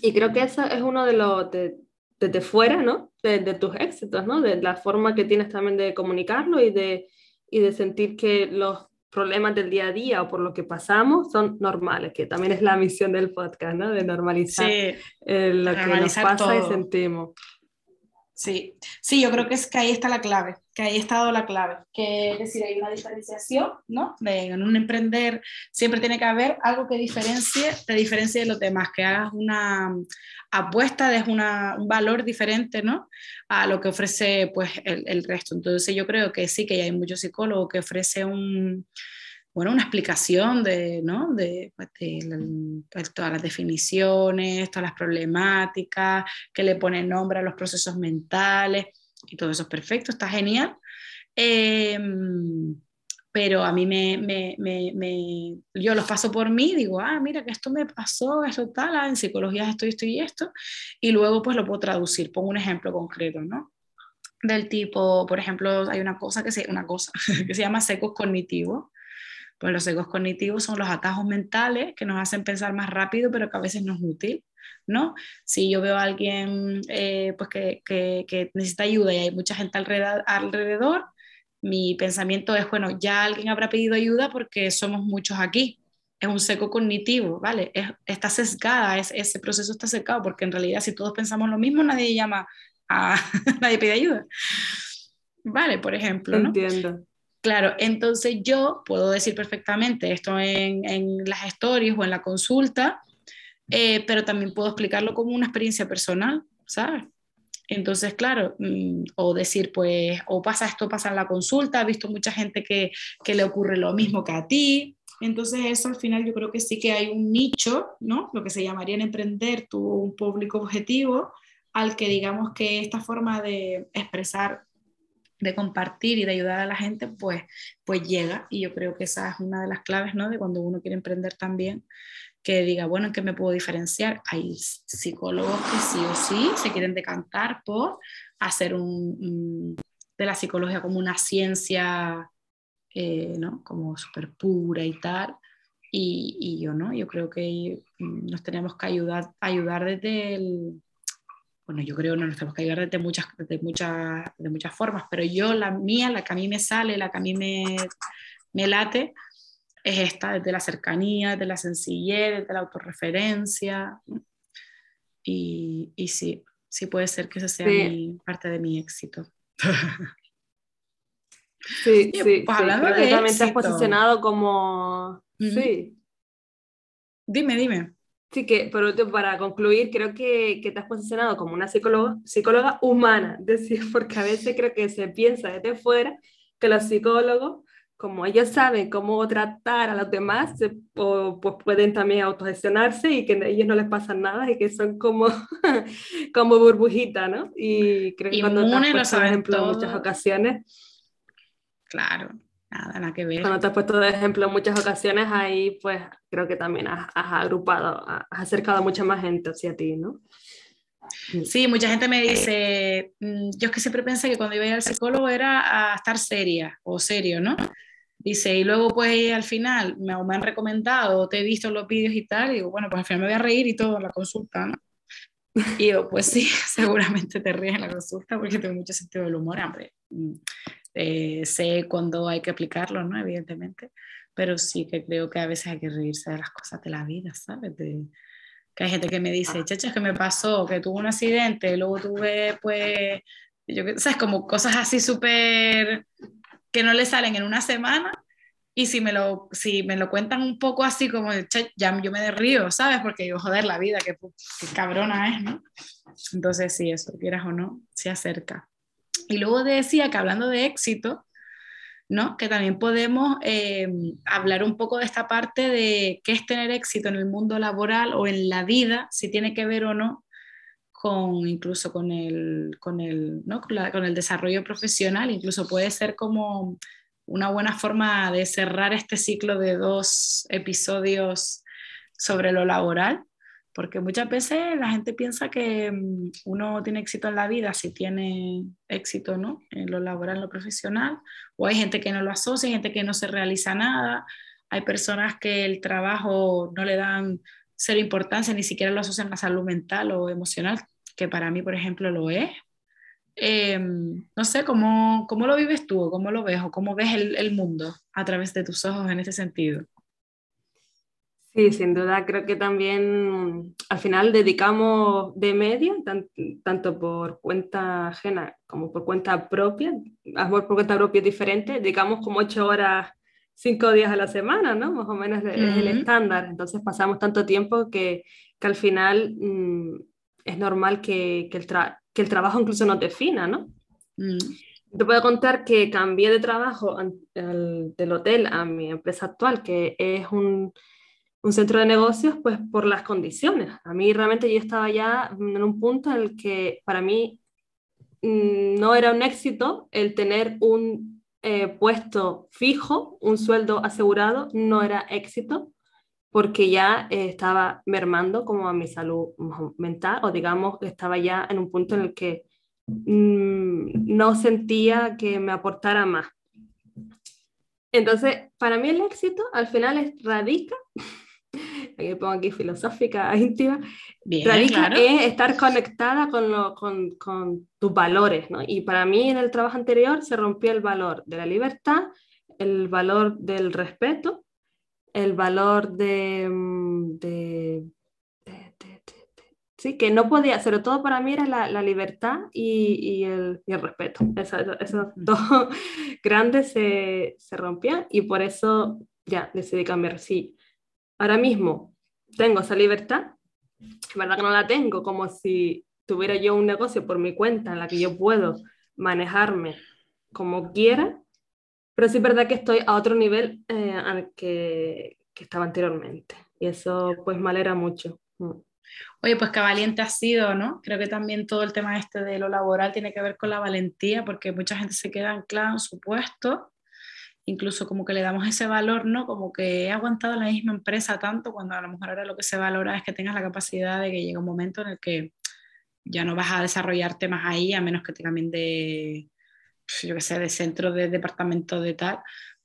y creo que eso es uno de los, de, desde fuera, ¿no? De, de, tus éxitos, ¿no? De la forma que tienes también de comunicarlo y de, y de sentir que los problemas del día a día o por lo que pasamos son normales, que también es la misión del podcast, ¿no? De normalizar eh, lo que nos pasa y sentimos. Sí, sí, yo creo que es que ahí está la clave, que ahí ha estado la clave, que es decir, hay una diferenciación, ¿no? en un emprender siempre tiene que haber algo que diferencie, te diferencie de los demás, que hagas una apuesta, des una, un valor diferente, ¿no? A lo que ofrece, pues, el, el resto. Entonces yo creo que sí, que hay muchos psicólogos que ofrece un, bueno, una explicación de, ¿no? de, pues, pues, todas las definiciones, todas las problemáticas, que le pone nombre a los procesos mentales, y todo eso es perfecto, está genial. Em, pero a mí me, me, me, yo los paso por mí, digo, ah, mira que esto me pasó, esto tal, ah, en psicología esto, esto y esto, y luego pues lo puedo traducir, pongo un ejemplo concreto, ¿no? Del tipo, por ejemplo, hay una cosa que se, una cosa que se llama secos cognitivos, pues los secos cognitivos son los atajos mentales que nos hacen pensar más rápido, pero que a veces no es útil. ¿no? Si yo veo a alguien eh, pues que, que, necesita ayuda y hay mucha gente alrededor, alrededor, mi pensamiento es, bueno, ya alguien habrá pedido ayuda porque somos muchos aquí. Es un seco cognitivo, ¿vale? está sesgada, es, ese proceso está secado porque en realidad si todos pensamos lo mismo, nadie llama a, nadie pide ayuda. Vale, por ejemplo, ¿no? Entiendo. Claro, entonces yo puedo decir perfectamente esto en, en las stories o en la consulta, eh, pero también puedo explicarlo como una experiencia personal, ¿sabes? Entonces, claro, mm, o decir, pues, o pasa esto, pasa en la consulta, he visto mucha gente que, que le ocurre lo mismo que a ti. Entonces, eso al final yo creo que sí que hay un nicho, ¿no? Lo que se llamaría en emprender tu un público objetivo al que digamos que esta forma de expresar, de compartir y de ayudar a la gente, pues, pues llega. Y yo creo que esa es una de las claves, ¿no? De cuando uno quiere emprender también, que diga, bueno, ¿en qué me puedo diferenciar? Hay psicólogos que sí o sí se quieren decantar por hacer un, de la psicología como una ciencia, eh, ¿no? Como súper pura y tal. Y, yo no, yo creo que nos tenemos que ayudar, ayudar desde el, bueno, yo creo que no nos tenemos que ayudar desde muchas, de muchas, de muchas formas, pero yo la mía, la que a mí me sale, la que a mí me, me late, es esta, desde la cercanía, desde la sencillez, desde la autorreferencia. Y, y sí, sí puede ser que esa sea parte de mi éxito. Sí, sí, pues hablando de también te has posicionado como... Sí. Dime, dime. Sí, que por último, para concluir, creo que, que, te has posicionado como una psicóloga, psicóloga humana, decir, porque a veces creo que se piensa desde fuera que los psicólogos como ellos saben cómo tratar a los demás, pues pueden también autogestionarse y que a ellos no les pasa nada y que son como, como burbujita, ¿no? Y creo que cuando te has puesto de ejemplo en muchas ocasiones. Claro, nada, nada que ver. Cuando te has puesto de ejemplo en muchas ocasiones, ahí pues creo que también has, has agrupado, has acercado a mucha más gente hacia ti, ¿no? Sí, mucha gente me dice, mm, yo es que siempre pensé que cuando iba a ir al psicólogo era a estar seria o serio, ¿no? Dice, y luego pues al final me, han recomendado, te he visto los vídeos y tal, y digo, bueno, pues al final me voy a reír y todo en la consulta, ¿no? Y digo, pues sí, seguramente te ríes en la consulta porque tengo mucho sentido del humor, hombre. Eh, sé cuándo hay que aplicarlo, ¿no? Evidentemente, pero sí que creo que a veces hay que reírse de las cosas de la vida, ¿sabes? De, que hay gente que me dice, chacha, que me pasó, que tuve un accidente, luego tuve, pues, yo, ¿sabes? Como cosas así súper que no le salen en una semana y si me lo, si me lo cuentan un poco así como, ya yo me derrío, ¿sabes? Porque digo, joder, la vida, qué, cabrona es, ¿no? Entonces sí, eso, quieras o no, se acerca. Y luego decía que hablando de éxito, ¿no? Que también podemos eh, hablar un poco de esta parte de qué es tener éxito en el mundo laboral o en la vida, si tiene que ver o no con incluso con el, con el, ¿no? con, el desarrollo profesional, incluso puede ser como una buena forma de cerrar este ciclo de dos episodios sobre lo laboral, porque muchas veces la gente piensa que mm, uno tiene éxito en la vida si tiene éxito ¿no? en lo laboral, en lo profesional, o hay gente que no lo asocia, hay gente que no se realiza nada, hay personas que el trabajo no le dan cero importancia, ni siquiera lo asocian a salud mental o emocional, que para mí, por ejemplo, lo es. Em, no sé, ¿cómo, ¿cómo, lo vives tú? ¿Cómo lo ves? ¿O cómo ves el, mundo a través de tus ojos en ese sentido? Sí, sin duda, creo que también al final dedicamos de media, tanto por cuenta ajena como por cuenta propia, por cuenta propia es diferente, dedicamos como ocho horas cinco días a la semana, ¿no? Más o menos es el estándar. Entonces pasamos tanto tiempo que, que al final mm, es normal que, que, el que, el trabajo incluso nos defina, ¿no? Mm. Te puedo contar que cambié de trabajo del hotel a mi empresa actual, que es un, un, centro de negocios, pues por las condiciones. A mí realmente yo estaba ya en un punto en el que para mí mm, no era un éxito el tener un eh, puesto fijo, un sueldo asegurado, no era éxito porque ya eh, estaba mermando como a mi salud mental o digamos estaba ya en un punto en el que mm, no sentía que me aportara más. Entonces, para mí el éxito al final es, radica, aquí pongo aquí filosófica, íntima, radica en estar conectada con, con, con, tus valores, ¿no? Y para mí en el trabajo anterior se rompió el valor de la libertad, el valor del respeto, el valor de, mm, de, sí, que no podía, sobre todo para mí era la, la libertad y, y, el, y, el, respeto. esos dos grandes se, se, rompían y por eso ya decidí cambiar. Sí, ahora mismo tengo esa libertad, es verdad que no la tengo, como si tuviera yo un negocio por mi cuenta en la que yo puedo manejarme como quiera, pero sí es verdad que estoy a otro nivel eh, al que, que, estaba anteriormente. Y eso pues me alegra mucho. Mm. Oye, pues qué valiente has sido, ¿no? Creo que también todo el tema este de lo laboral tiene que ver con la valentía, porque mucha gente se queda anclada en su puesto, incluso como que le damos ese valor, ¿no? Como que he aguantado la misma empresa tanto, cuando a lo mejor ahora lo que se valora es que tengas la capacidad de que llegue un momento en el que ya no vas a desarrollarte más ahí, a menos que te cambien de, yo que sé, de centro, de departamento de tal,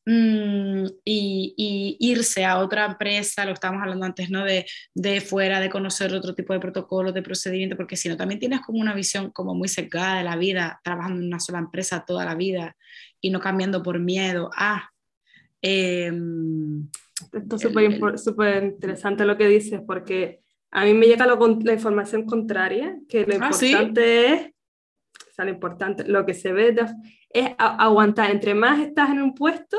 mm, y, irse a otra empresa, lo que estábamos hablando antes, ¿no? De, de, fuera, de conocer otro tipo de protocolos, de procedimiento, porque si no, también tienes como una visión como muy sesgada de la vida, trabajando en una sola empresa toda la vida y no cambiando por miedo a... Em, Esto es súper interesante lo que dices, porque a mí me llega la información contraria, que lo ¿Ah, importante es, o sea, lo importante, lo que se ve es aguantar. Entre más estás en un puesto,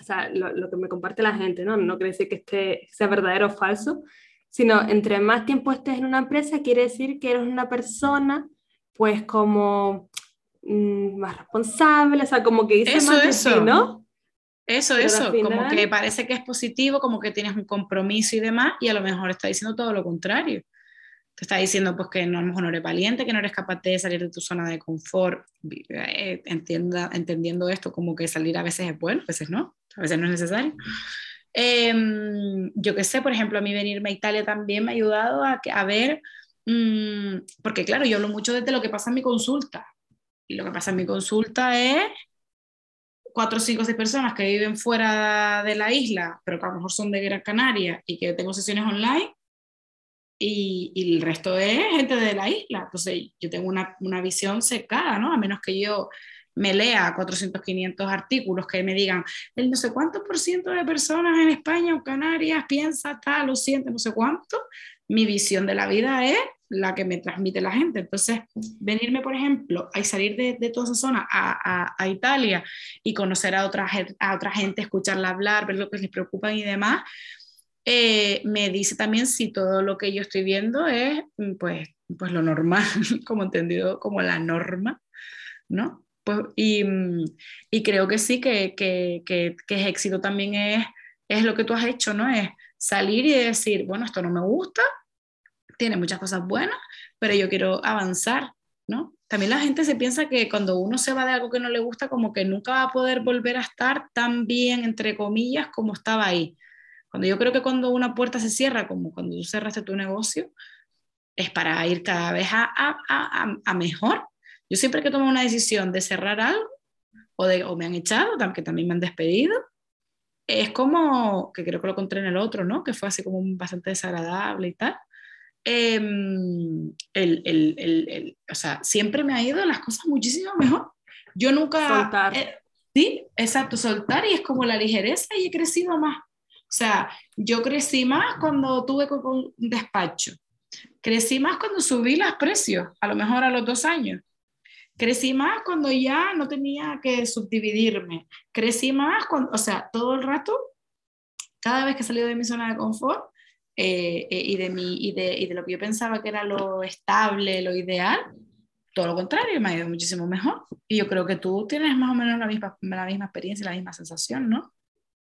o sea, lo, lo, que me comparte la gente, ¿no? No quiere decir que esté, sea verdadero o falso, sino entre más tiempo estés en una empresa, quiere decir que eres una persona, pues como mm, más responsable, o sea, como que dice eso, más de eso. ¿no? Eso, eso, como que parece que es positivo, como que tienes un compromiso y demás, y a lo mejor está diciendo todo lo contrario. Te está diciendo pues que no, a lo mejor no eres valiente, que no eres capaz de salir de tu zona de confort. Eh, entienda, entendiendo esto como que salir a veces es bueno, a veces no, a veces no es necesario. Eh, yo qué sé, por ejemplo, a mí venirme a Italia también me ha ayudado a, a ver, mmm, porque claro, yo hablo mucho desde lo que pasa en mi consulta. Y lo que pasa en mi consulta es cuatro, cinco, seis personas que viven fuera de la isla, pero que a lo mejor son de Gran Canaria y que tengo sesiones online, y, y, el resto es gente de la isla. Entonces, yo tengo una, una visión secada, ¿no? A menos que yo me lea 400, 500 artículos que me digan, el no sé cuánto por ciento de personas en España o Canarias piensa tal o siente no sé cuánto, mi visión de la vida es la que me transmite la gente. Entonces, venirme, por ejemplo, a salir de, de toda esa zona a, a, Italia y conocer a otra, a otra gente, escucharla hablar, ver lo que les preocupa y demás, eh, me dice también si todo lo que yo estoy viendo es mm, pues, pues lo normal, como entendido como la norma, ¿no? Pues, y, mm, y creo que sí, que, que, que, que es éxito también es, es lo que tú has hecho, ¿no? Es salir y decir, bueno, esto no me gusta, tiene muchas cosas buenas, pero yo quiero avanzar, ¿no? También la gente se piensa que cuando uno se va de algo que no le gusta, como que nunca va a poder volver a estar tan bien, entre comillas, como estaba ahí. Cuando yo creo que cuando una puerta se cierra, como cuando tú cerraste tu negocio, es para ir cada vez a, a, a, a mejor. Yo siempre que tomo una decisión de cerrar algo, o, de, o me han echado, que también me han despedido, es como, que creo que lo encontré en el otro, ¿no? Que fue así como bastante desagradable y tal. Eh, el, el, el, o sea, siempre me ha ido las cosas muchísimo mejor. Yo nunca... Soltar. Eh, sí, exacto, soltar y es como la ligereza y he crecido más. O sea, yo crecí más cuando tuve un despacho. Crecí más cuando subí los precios, a lo mejor a los dos años. Crecí más cuando ya no tenía que subdividirme. Crecí más cuando, o sea, todo el rato, cada vez que salí de mi zona de confort, eh, eh, y, de mi, y, de, y de lo que yo pensaba que era lo estable, lo ideal, todo lo contrario, me ha ido muchísimo mejor. Y yo creo que tú tienes más o menos la misma, la misma experiencia, la misma sensación, ¿no?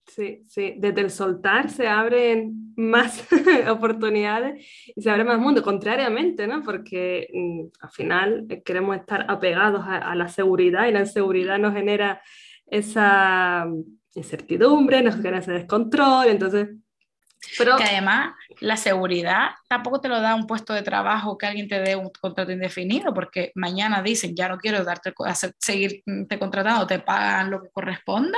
Sí, sí, desde el soltar se abren más oportunidades y se abre más mundo, contrariamente, ¿no? Porque mm, al final eh, queremos estar apegados a, la seguridad y la inseguridad nos genera esa mm, incertidumbre, nos genera ese descontrol, entonces pero, que además la seguridad tampoco te lo da un puesto de trabajo que alguien te dé un contrato indefinido, porque mañana dicen ya no quiero darte hacer, seguirte contratando, te pagan lo que corresponda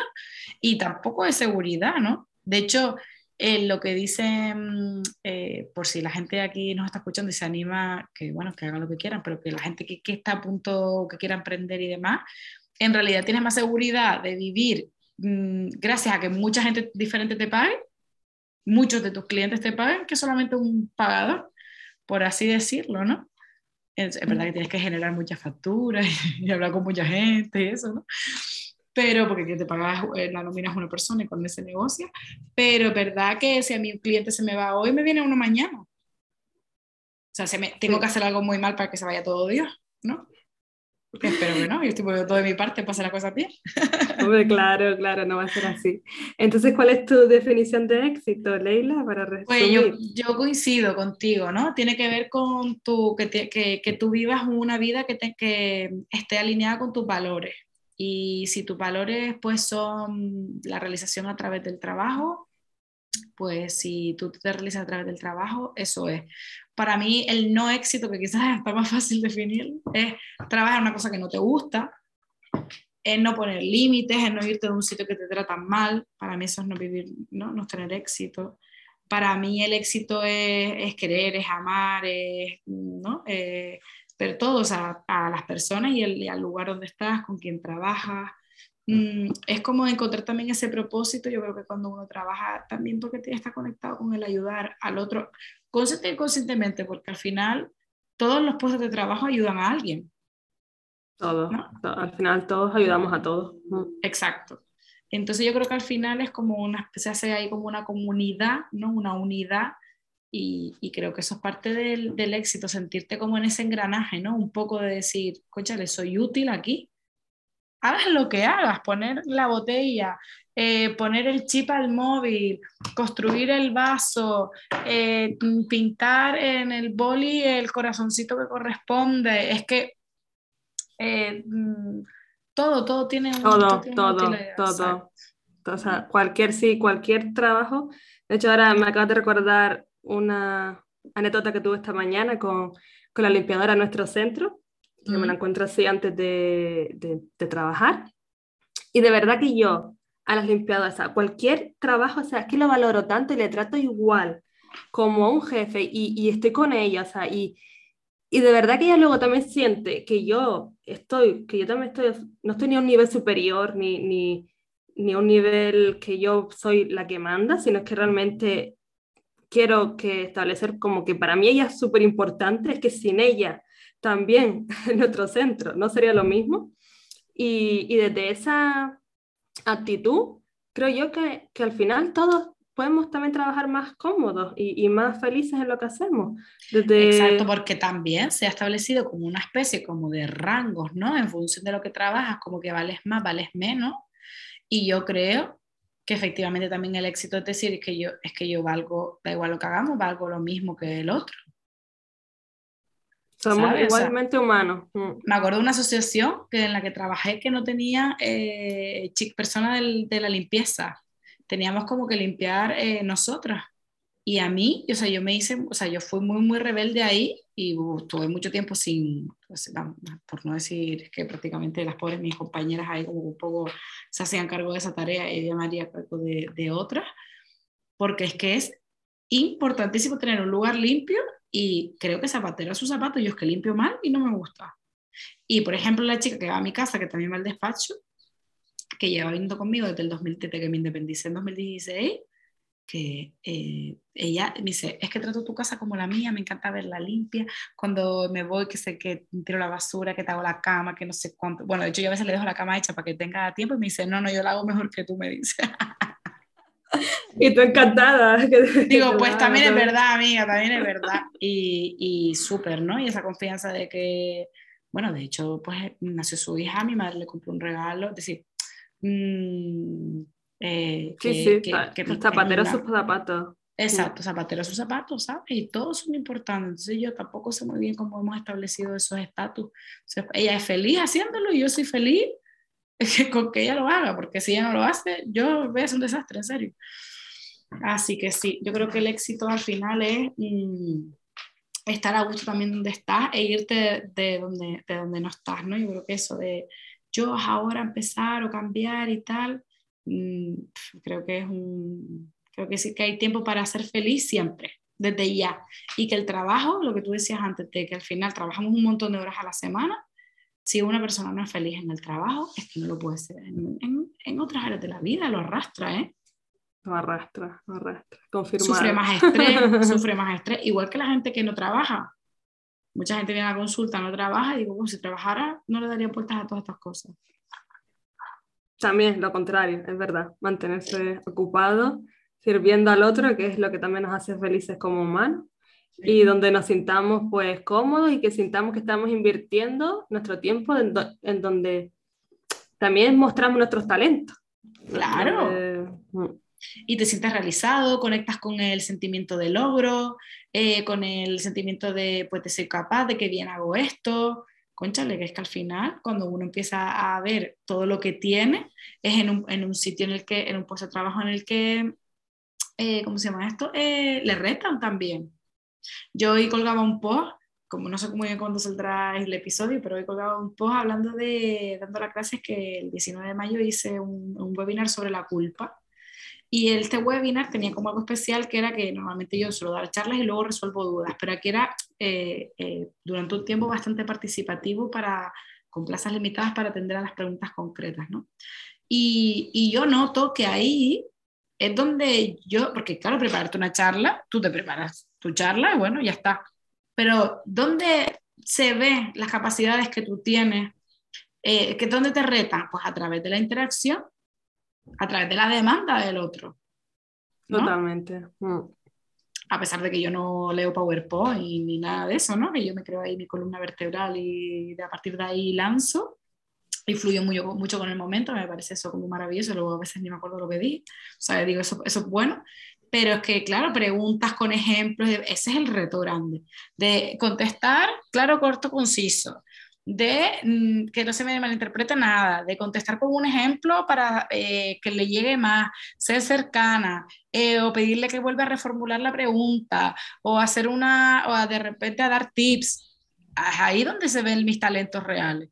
y tampoco es seguridad, ¿no? De hecho, eh, lo que dicen, eh, por si la gente aquí nos está escuchando y se anima, que bueno, que hagan lo que quieran, pero que la gente que, que está a punto, que quiera emprender y demás, en realidad tienes más seguridad de vivir mm, gracias a que mucha gente diferente te pague muchos de tus clientes te pagan que solamente un pagador, por así decirlo, ¿no? Es, verdad que tienes que generar muchas facturas y, hablar con mucha gente y eso, ¿no? Pero porque te pagas, eh, la nómina es una persona y con ese negocio, pero es verdad que si a mi cliente se me va hoy, me viene uno mañana. O sea, se me, tengo que hacer algo muy mal para que se vaya todo Dios, ¿no? Espero que no, yo estoy poniendo todo de mi parte para hacer la cosa bien. claro, claro, no va a ser así. Entonces, ¿cuál es tu definición de éxito, Leila, para resumir? Pues yo, yo coincido contigo, ¿no? Tiene que ver con tu, que, que, que tú vivas una vida que, te, que esté alineada con tus valores. Y si tus valores pues son la realización a través del trabajo, pues si tú te realizas a través del trabajo, eso es. Para mí el no éxito, que quizás está más fácil definir, es trabajar una cosa que no te gusta, es no poner límites, es no irte de un sitio que te tratan mal. Para mí eso es no vivir, no, no tener éxito. Para mí el éxito es, es querer, es amar, es, ¿no? Eh, ver todos a, las personas y, el, y al lugar donde estás, con quien trabajas, es como encontrar también ese propósito. Yo creo que cuando uno trabaja también porque está conectado con el ayudar al otro, consciente y conscientemente, porque al final todos los puestos de trabajo ayudan a alguien. Todos, al final todos ayudamos a todos. Exacto. Entonces yo creo que al final es como una, se hace ahí como una comunidad, ¿no? Una unidad y, y, creo que eso es parte del, del, éxito, sentirte como en ese engranaje, ¿no? Un poco de decir, le soy útil aquí, hagas lo que hagas, poner la botella, eh, poner el chip al móvil, construir el vaso, eh, pintar en el boli el corazoncito que corresponde. Es que eh, mm, todo, todo tiene un Todo, todo, todo. O sea, cualquier, sí, cualquier trabajo. De hecho, ahora me acabo de recordar una anécdota que tuve esta mañana con, con la limpiadora de nuestro centro que me la encuentro así antes de, de, trabajar. Y de verdad que yo, a las limpiadoras, a cualquier trabajo, o sea, es que lo valoro tanto y le trato igual como a un jefe y, y estoy con ella, o sea, y, y de verdad que ella luego también siente que yo estoy, que yo también estoy, no estoy ni a un nivel superior, ni, ni, ni a un nivel que yo soy la que manda, sino que realmente quiero que establecer como que para mí ella es súper importante, es que sin ella también en otro centro, ¿no sería lo mismo? Y, y desde esa actitud, creo yo que, que, al final todos podemos también trabajar más cómodos y, más felices en lo que hacemos. Exacto, porque también se ha establecido como una especie como de rangos, ¿no? En función de lo que trabajas, como que vales más, vales menos. Y yo creo que efectivamente también el éxito es decir, es que yo, es que yo valgo, da igual lo que hagamos, valgo lo mismo que el otro. Somos igualmente humanos. Mm. Me acuerdo de una asociación que, en la que trabajé que no tenía eh, persona de la limpieza. Teníamos como que limpiar eh, nosotras. Y a mí, o sea, yo me hice, o sea, yo fui muy, muy rebelde ahí y tuve mucho tiempo sin, pues, por no decir que prácticamente las pobres mis compañeras ahí como un poco se hacían cargo de esa tarea y ella me haría cargo de, de otras, porque es que es importantísimo tener un lugar limpio y creo que zapatero a su zapato, yo es que limpio mal y no me gusta. Y por ejemplo, la chica que va a mi casa, que también va al despacho, que lleva viendo conmigo desde el 2007, que me independicé en 2016, que eh, ella me dice, es que trato tu casa como la mía, me encanta verla limpia, cuando me voy que sé que tiro la basura, que te hago la cama, que no sé cuánto, bueno, de hecho yo a veces le dejo la cama hecha para que tenga tiempo y me dice, no, no, yo la hago mejor que tú, me dice. y tú encantada. Digo, pues también es verdad, amiga, también es verdad. Y, y súper, ¿no? Y esa confianza de que, bueno, de hecho, pues nació su hija, mi madre le compró un regalo, es decir, mmm, Eh, sí, sí, que, que zapateros sus zapatos. Exacto, zapateros sus zapatos, ¿sabes? Y todos son importantes. Entonces yo tampoco sé muy bien cómo hemos establecido esos estatus. ella es feliz haciéndolo y yo soy feliz con que ella lo haga, porque si ella no lo hace, yo voy a ser un desastre, en serio. Así que sí, yo creo que el éxito al final es mm, estar a gusto también donde estás e irte de, donde, de donde no estás, ¿no? Yo creo que eso de yo ahora empezar o cambiar y tal, mm, creo que es un, creo que sí que hay tiempo para ser feliz siempre, desde ya. Y que el trabajo, lo que tú decías antes, de que al final trabajamos un montón de horas a la semana, si una persona no es feliz en el trabajo, es que no lo puede ser en, en otras áreas de la vida, lo arrastra, ¿eh? Lo arrastra, lo arrastra. Sufre más estrés, sufre más estrés, igual que la gente que no trabaja. Mucha gente viene a la consulta, no trabaja, y digo, pues si trabajara, no le daría puertas a todas estas cosas. También lo contrario, es verdad, mantenerse ocupado, sirviendo al otro, que es lo que también nos hace felices como humanos, y donde nos sintamos pues cómodos y que sintamos que estamos invirtiendo nuestro tiempo en, donde también mostramos nuestros talentos. Claro. Eh, y te sientes realizado, conectas con el sentimiento de logro, eh, con el sentimiento de, pues, de ser capaz, de que bien hago esto. Conchale, que es que al final, cuando uno empieza a ver todo lo que tiene, es en un, en un sitio en el que, en un puesto de trabajo en el que, eh, ¿cómo se llama esto? Eh, le retan también. Yo hoy colgaba un post como no sé muy bien cuándo saldrá el episodio, pero hoy colgaba un post hablando de, dando las clases que el 19 de mayo hice un, un, webinar sobre la culpa y este webinar tenía como algo especial que era que normalmente yo suelo dar charlas y luego resuelvo dudas, pero aquí era eh, eh, durante un tiempo bastante participativo para, con plazas limitadas para atender a las preguntas concretas, ¿no? Y, y yo noto que ahí es donde yo, porque claro, prepararte una charla, tú te preparas tu charla y bueno, ya está. Pero ¿dónde se ven las capacidades que tú tienes? Eh, que ¿Dónde te retan? Pues a través de la interacción a través de la demanda del otro. Totalmente. Mm. A pesar de que yo no leo PowerPoint ni nada de eso, ¿no? Que yo me creo ahí mi columna vertebral y a partir de ahí lanzo y fluyo mucho, mucho con el momento, me parece eso como maravilloso, luego a veces ni me acuerdo lo que di, o sea, digo, eso, eso es bueno, pero es que, claro, preguntas con ejemplos, ese es el reto grande, de contestar, claro, corto, conciso, de mm, que no se me malinterprete nada, de contestar con un ejemplo para eh, que le llegue más, ser cercana, eh, o pedirle que vuelva a reformular la pregunta, o hacer una, o de repente a dar tips. Es ahí donde se ven mis talentos reales.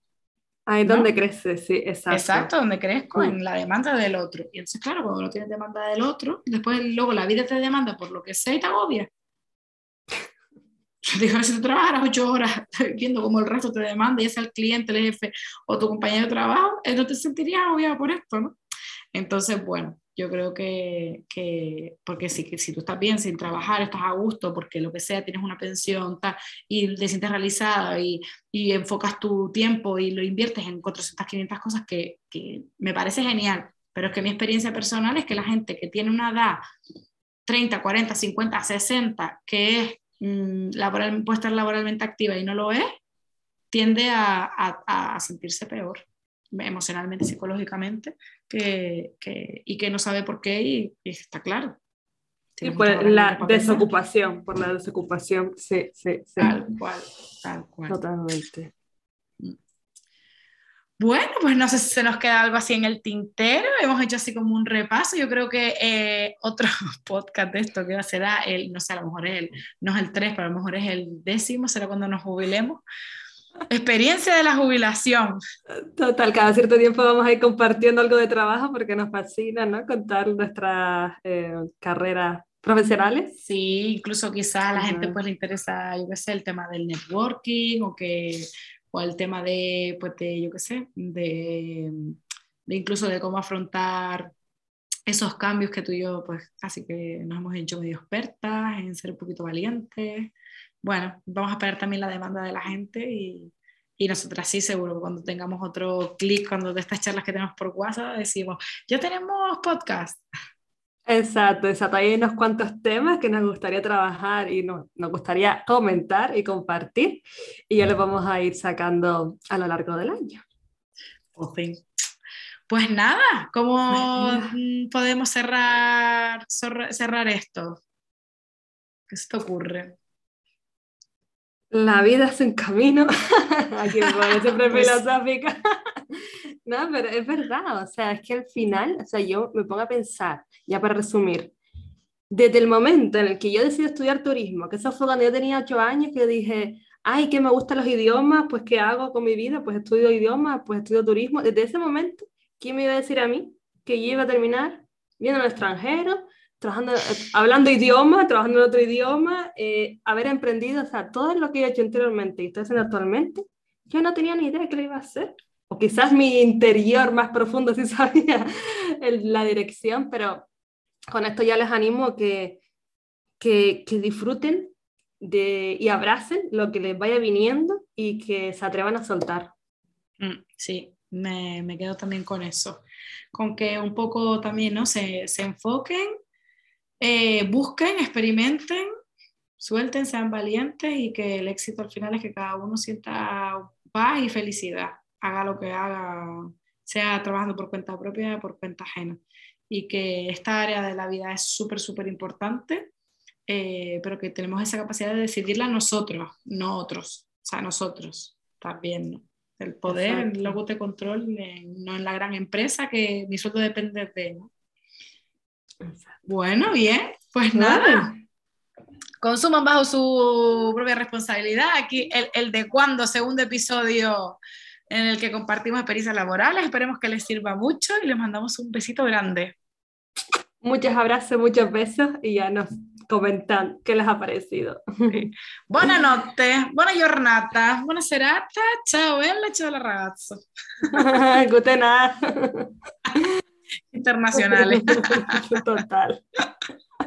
Ahí donde crece, sí, exacto. Exacto, donde crezco, en la demanda del otro. Y entonces, claro, cuando no tienes demanda del otro, después luego la vida te demanda por lo que sea y te agobia. Digo, si tú trabajas ocho horas viendo cómo el resto te demanda, ya sea el cliente, el jefe o tu compañero de trabajo, eh, no te sentirías agobiado por esto, ¿no? Entonces, bueno, yo creo que, que porque si, si tú estás bien sin trabajar, estás a gusto, porque lo que sea, tienes una pensión tal, y te sientes realizada y, y, enfocas tu tiempo y lo inviertes en 400, 500 cosas que, que me parece genial, pero es que mi experiencia personal es que la gente que tiene una edad 30, 40, 50, 60, que es Mm, laboral, puede estar laboralmente activa y no lo es, tiende a, a, sentirse peor emocionalmente, psicológicamente, que, que, y que no sabe por qué y, está claro. Y por la desocupación, por la desocupación, sí, sí, sí. Tal cual, tal cual. Totalmente. Bueno, pues no sé si se nos queda algo así en el tintero. Hemos hecho así como un repaso. Yo creo que eh, otro podcast de esto que será el, no sé, a lo mejor es el, no es el 3, pero a lo mejor es el décimo, será cuando nos jubilemos. Experiencia de la jubilación. Total, cada cierto tiempo vamos a ir compartiendo algo de trabajo porque nos fascina, ¿no? Contar nuestras eh, carreras profesionales. Sí, incluso quizá a la gente pues le interesa, yo qué sé, el tema del networking o que o al tema de, pues de, yo qué sé, de, de, incluso de cómo afrontar esos cambios que tú y yo, pues casi que nos hemos hecho medio expertas en ser un poquito valientes. Bueno, vamos a esperar también la demanda de la gente y, y nosotras sí, seguro que cuando tengamos otro clic, cuando de estas charlas que tenemos por WhatsApp, decimos, ya tenemos podcast. Exacto, exacto. Hay unos cuantos temas que nos gustaría trabajar y nos, nos gustaría comentar y compartir y ya los vamos a ir sacando a lo largo del año. Pues pues nada, ¿cómo podemos cerrar, cerrar esto? ¿Qué se te ocurre? La vida es un camino. Aquí me siempre pues filosófica. no, pero es verdad, o sea, es que al final, o sea, yo me pongo a pensar, ya para resumir, desde el momento en el que yo decidí estudiar turismo, que eso fue cuando yo tenía ocho años, que dije, ay, que me gustan los idiomas, pues ¿qué hago con mi vida? Pues estudio idiomas, pues estudio turismo. Desde ese momento ¿quién me iba a decir a mí que yo iba a terminar viendo al extranjero, trabajando, hablando idioma, trabajando en otro idioma, eh, haber emprendido, o sea, todo lo que he hecho anteriormente y estoy haciendo actualmente, yo no tenía ni idea de qué lo iba a hacer. O quizás mi interior más profundo sí sabía la dirección, pero con esto ya les animo que, que, que disfruten de, y abracen lo que les vaya viniendo y que se atrevan a soltar. Mm, sí, me, me, quedo también con eso, con que un poco también ¿no? se, se enfoquen, eh, busquen, experimenten, suelten, sean valientes y que el éxito al final es que cada uno sienta paz y felicidad, haga lo que haga, sea trabajando por cuenta propia o por cuenta ajena. Y que esta área de la vida es súper, súper importante, eh, pero que tenemos esa capacidad de decidirla nosotros, no otros, o sea, nosotros también, ¿no? El poder, el logo de control, no en la gran empresa que mi sueldo depende de. ¿no? Bueno, bien, pues nada. Consuman bajo su propia responsabilidad. Aquí el, el de cuando, segundo episodio en el que compartimos experiencias laborales. Esperemos que les sirva mucho y les mandamos un besito grande. Muchos abrazos, muchos besos y ya nos comentan qué les ha parecido. Buenas noches, buona giornata, buona serata, ciao bella, ciao la ragazzo. Guten internacionales. Total.